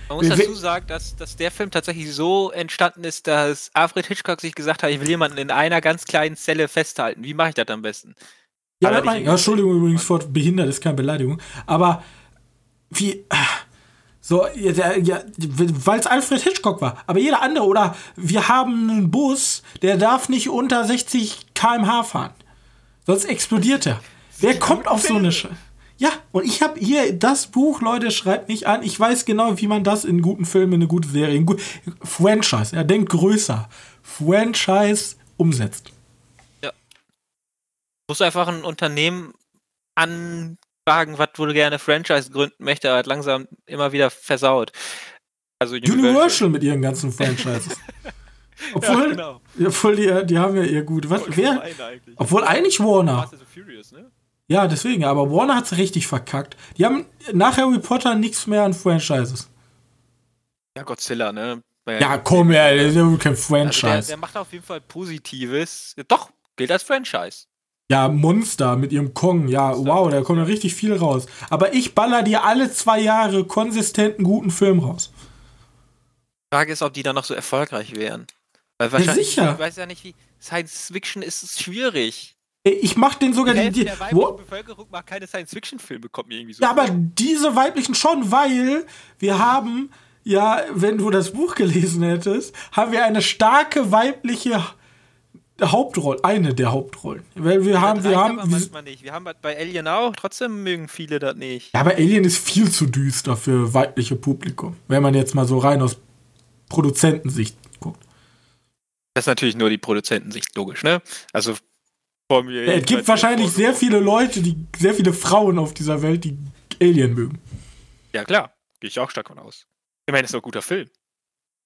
Man muss dazu sagen, dass, dass der Film tatsächlich so entstanden ist, dass Alfred Hitchcock sich gesagt hat, ich will jemanden in einer ganz kleinen Zelle festhalten. Wie mache ich das am besten?
Ja,
Aber
mein, ja, Entschuldigung übrigens, vor behindert ist keine Beleidigung. Aber wie. So, ja, ja, weil es Alfred Hitchcock war. Aber jeder andere, oder wir haben einen Bus, der darf nicht unter 60 km/h fahren. Sonst explodiert er. Wer kommt auf so eine Sch Ja, und ich habe hier das Buch, Leute, schreibt mich an. Ich weiß genau, wie man das in guten Filmen, in eine gute Serie, in gut, Franchise, er denkt größer. Franchise umsetzt.
Musst du einfach ein Unternehmen anfragen, was du gerne Franchise gründen möchte, aber hat langsam immer wieder versaut. Also
Universal mit ihren ganzen Franchises. Obwohl,
Ja, genau.
obwohl die, die haben ja ihr gut. Was, wer?
Gemein eigentlich.
Obwohl eigentlich Warner.
Fast and Furious, ne?
Ja, deswegen. Aber Warner hat's richtig verkackt. Die haben nach Harry Potter nichts mehr an Franchises.
Ja, Godzilla, ne?
Ja, komm, ja, das ist ja kein
also der,
Franchise.
der macht auf jeden Fall Positives. Doch, gilt als Franchise.
Ja, Monster mit ihrem Kong. Ja, wow, da kommt ja richtig viel raus. Aber ich baller dir alle zwei Jahre konsistenten guten Film raus.
Frage ist, ob die dann noch so erfolgreich wären. Weil wahrscheinlich,
sicher.
ich weiß ja nicht, wie Science Fiction ist es schwierig.
Ey, Ich mach den sogar
Die
die.
Der weiblichen
wo,
Bevölkerung macht keine Science-Fiction-Filme, kommt mir irgendwie so
Ja,
vor.
aber diese weiblichen schon, weil wir haben, ja, wenn du das Buch gelesen hättest, haben wir eine starke weibliche Hauptrolle, eine der Hauptrollen. Weil wir haben,
Das
wir haben,
aber manchmal nicht. Wir haben das bei Alien auch, trotzdem mögen viele das nicht.
ja, aber Alien ist viel zu düster für weibliche Publikum, wenn man jetzt mal so rein aus Produzentensicht guckt.
Das ist natürlich nur die Produzentensicht, logisch, ne? Also vor mir.
Ja, es gibt wahrscheinlich sehr viele Leute, die sehr viele Frauen auf dieser Welt, die Alien mögen.
Ja, klar. Gehe ich auch stark von aus. Ich meine, das ist doch ein guter Film.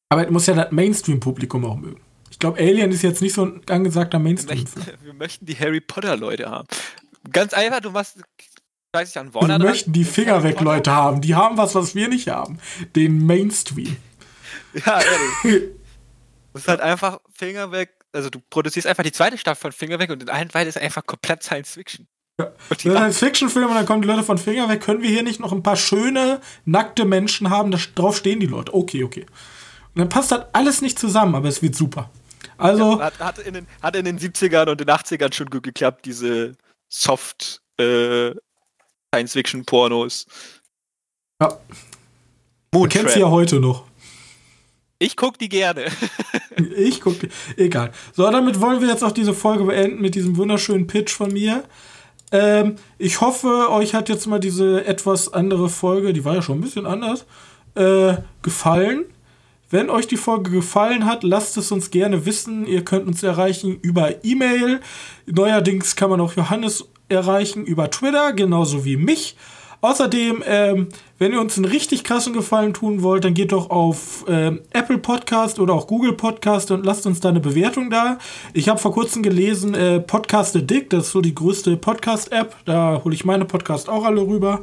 Aber es muss ja das Mainstream-Publikum auch mögen. Ich glaube, Alien ist jetzt nicht so ein angesagter
Wir
Mainstream-Film.
möchten, wir möchten die Harry Potter-Leute haben. Ganz einfach, du machst. Weiß ich an
Wir
Warner. dran.
möchten die Finger weg, Leute haben. Die haben was, was wir nicht haben. Den Mainstream.
Ja, ehrlich. Das ist halt einfach Finger weg. Also du produzierst einfach die zweite Staffel von Finger weg und in allen beiden ist einfach komplett Science Fiction.
Ja.
Und die
Das ist
machen-
ein Fiction-Film und dann kommen die Leute von Finger weg. Können wir hier nicht noch ein paar schöne, nackte Menschen haben? Da, drauf stehen die Leute. Okay, okay. Und dann passt das alles nicht zusammen, aber es wird super. Also,
hat, hat, in den, hat in den 70ern und den 80ern schon gut geklappt, diese Soft äh, Science-Fiction-Pornos.
ja,
Moon
kennt sie ja heute noch.
Ich guck die gerne.
Ich gucke. Egal. So, damit wollen wir jetzt auch diese Folge beenden mit diesem wunderschönen Pitch von mir. Ähm, ich hoffe, euch hat jetzt mal diese etwas andere Folge, die war ja schon ein bisschen anders, äh, gefallen. Wenn euch die Folge gefallen hat, lasst es uns gerne wissen. Ihr könnt uns erreichen über E-Mail. Neuerdings kann man auch Johannes erreichen über Twitter, genauso wie mich. Außerdem, ähm, wenn ihr uns einen richtig krassen Gefallen tun wollt, dann geht doch auf ähm, Apple Podcast oder auch Google Podcast und lasst uns da eine Bewertung da. Ich habe vor kurzem gelesen, äh, Podcast Addict, das ist so die größte Podcast-App. Da hole ich meine Podcasts auch alle rüber.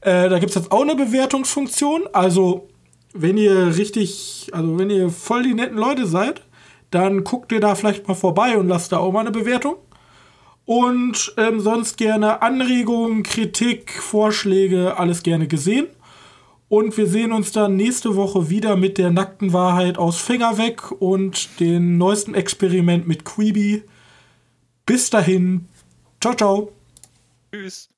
Äh, da gibt es jetzt auch eine Bewertungsfunktion. Also wenn ihr richtig, also wenn ihr voll die netten Leute seid, dann guckt ihr da vielleicht mal vorbei und lasst da auch mal eine Bewertung. Und ähm, sonst gerne Anregungen, Kritik, Vorschläge, alles gerne gesehen. Und wir sehen uns dann nächste Woche wieder mit der nackten Wahrheit aus Finger weg und dem neuesten Experiment mit Queeby. Bis dahin. Ciao, ciao. Tschüss.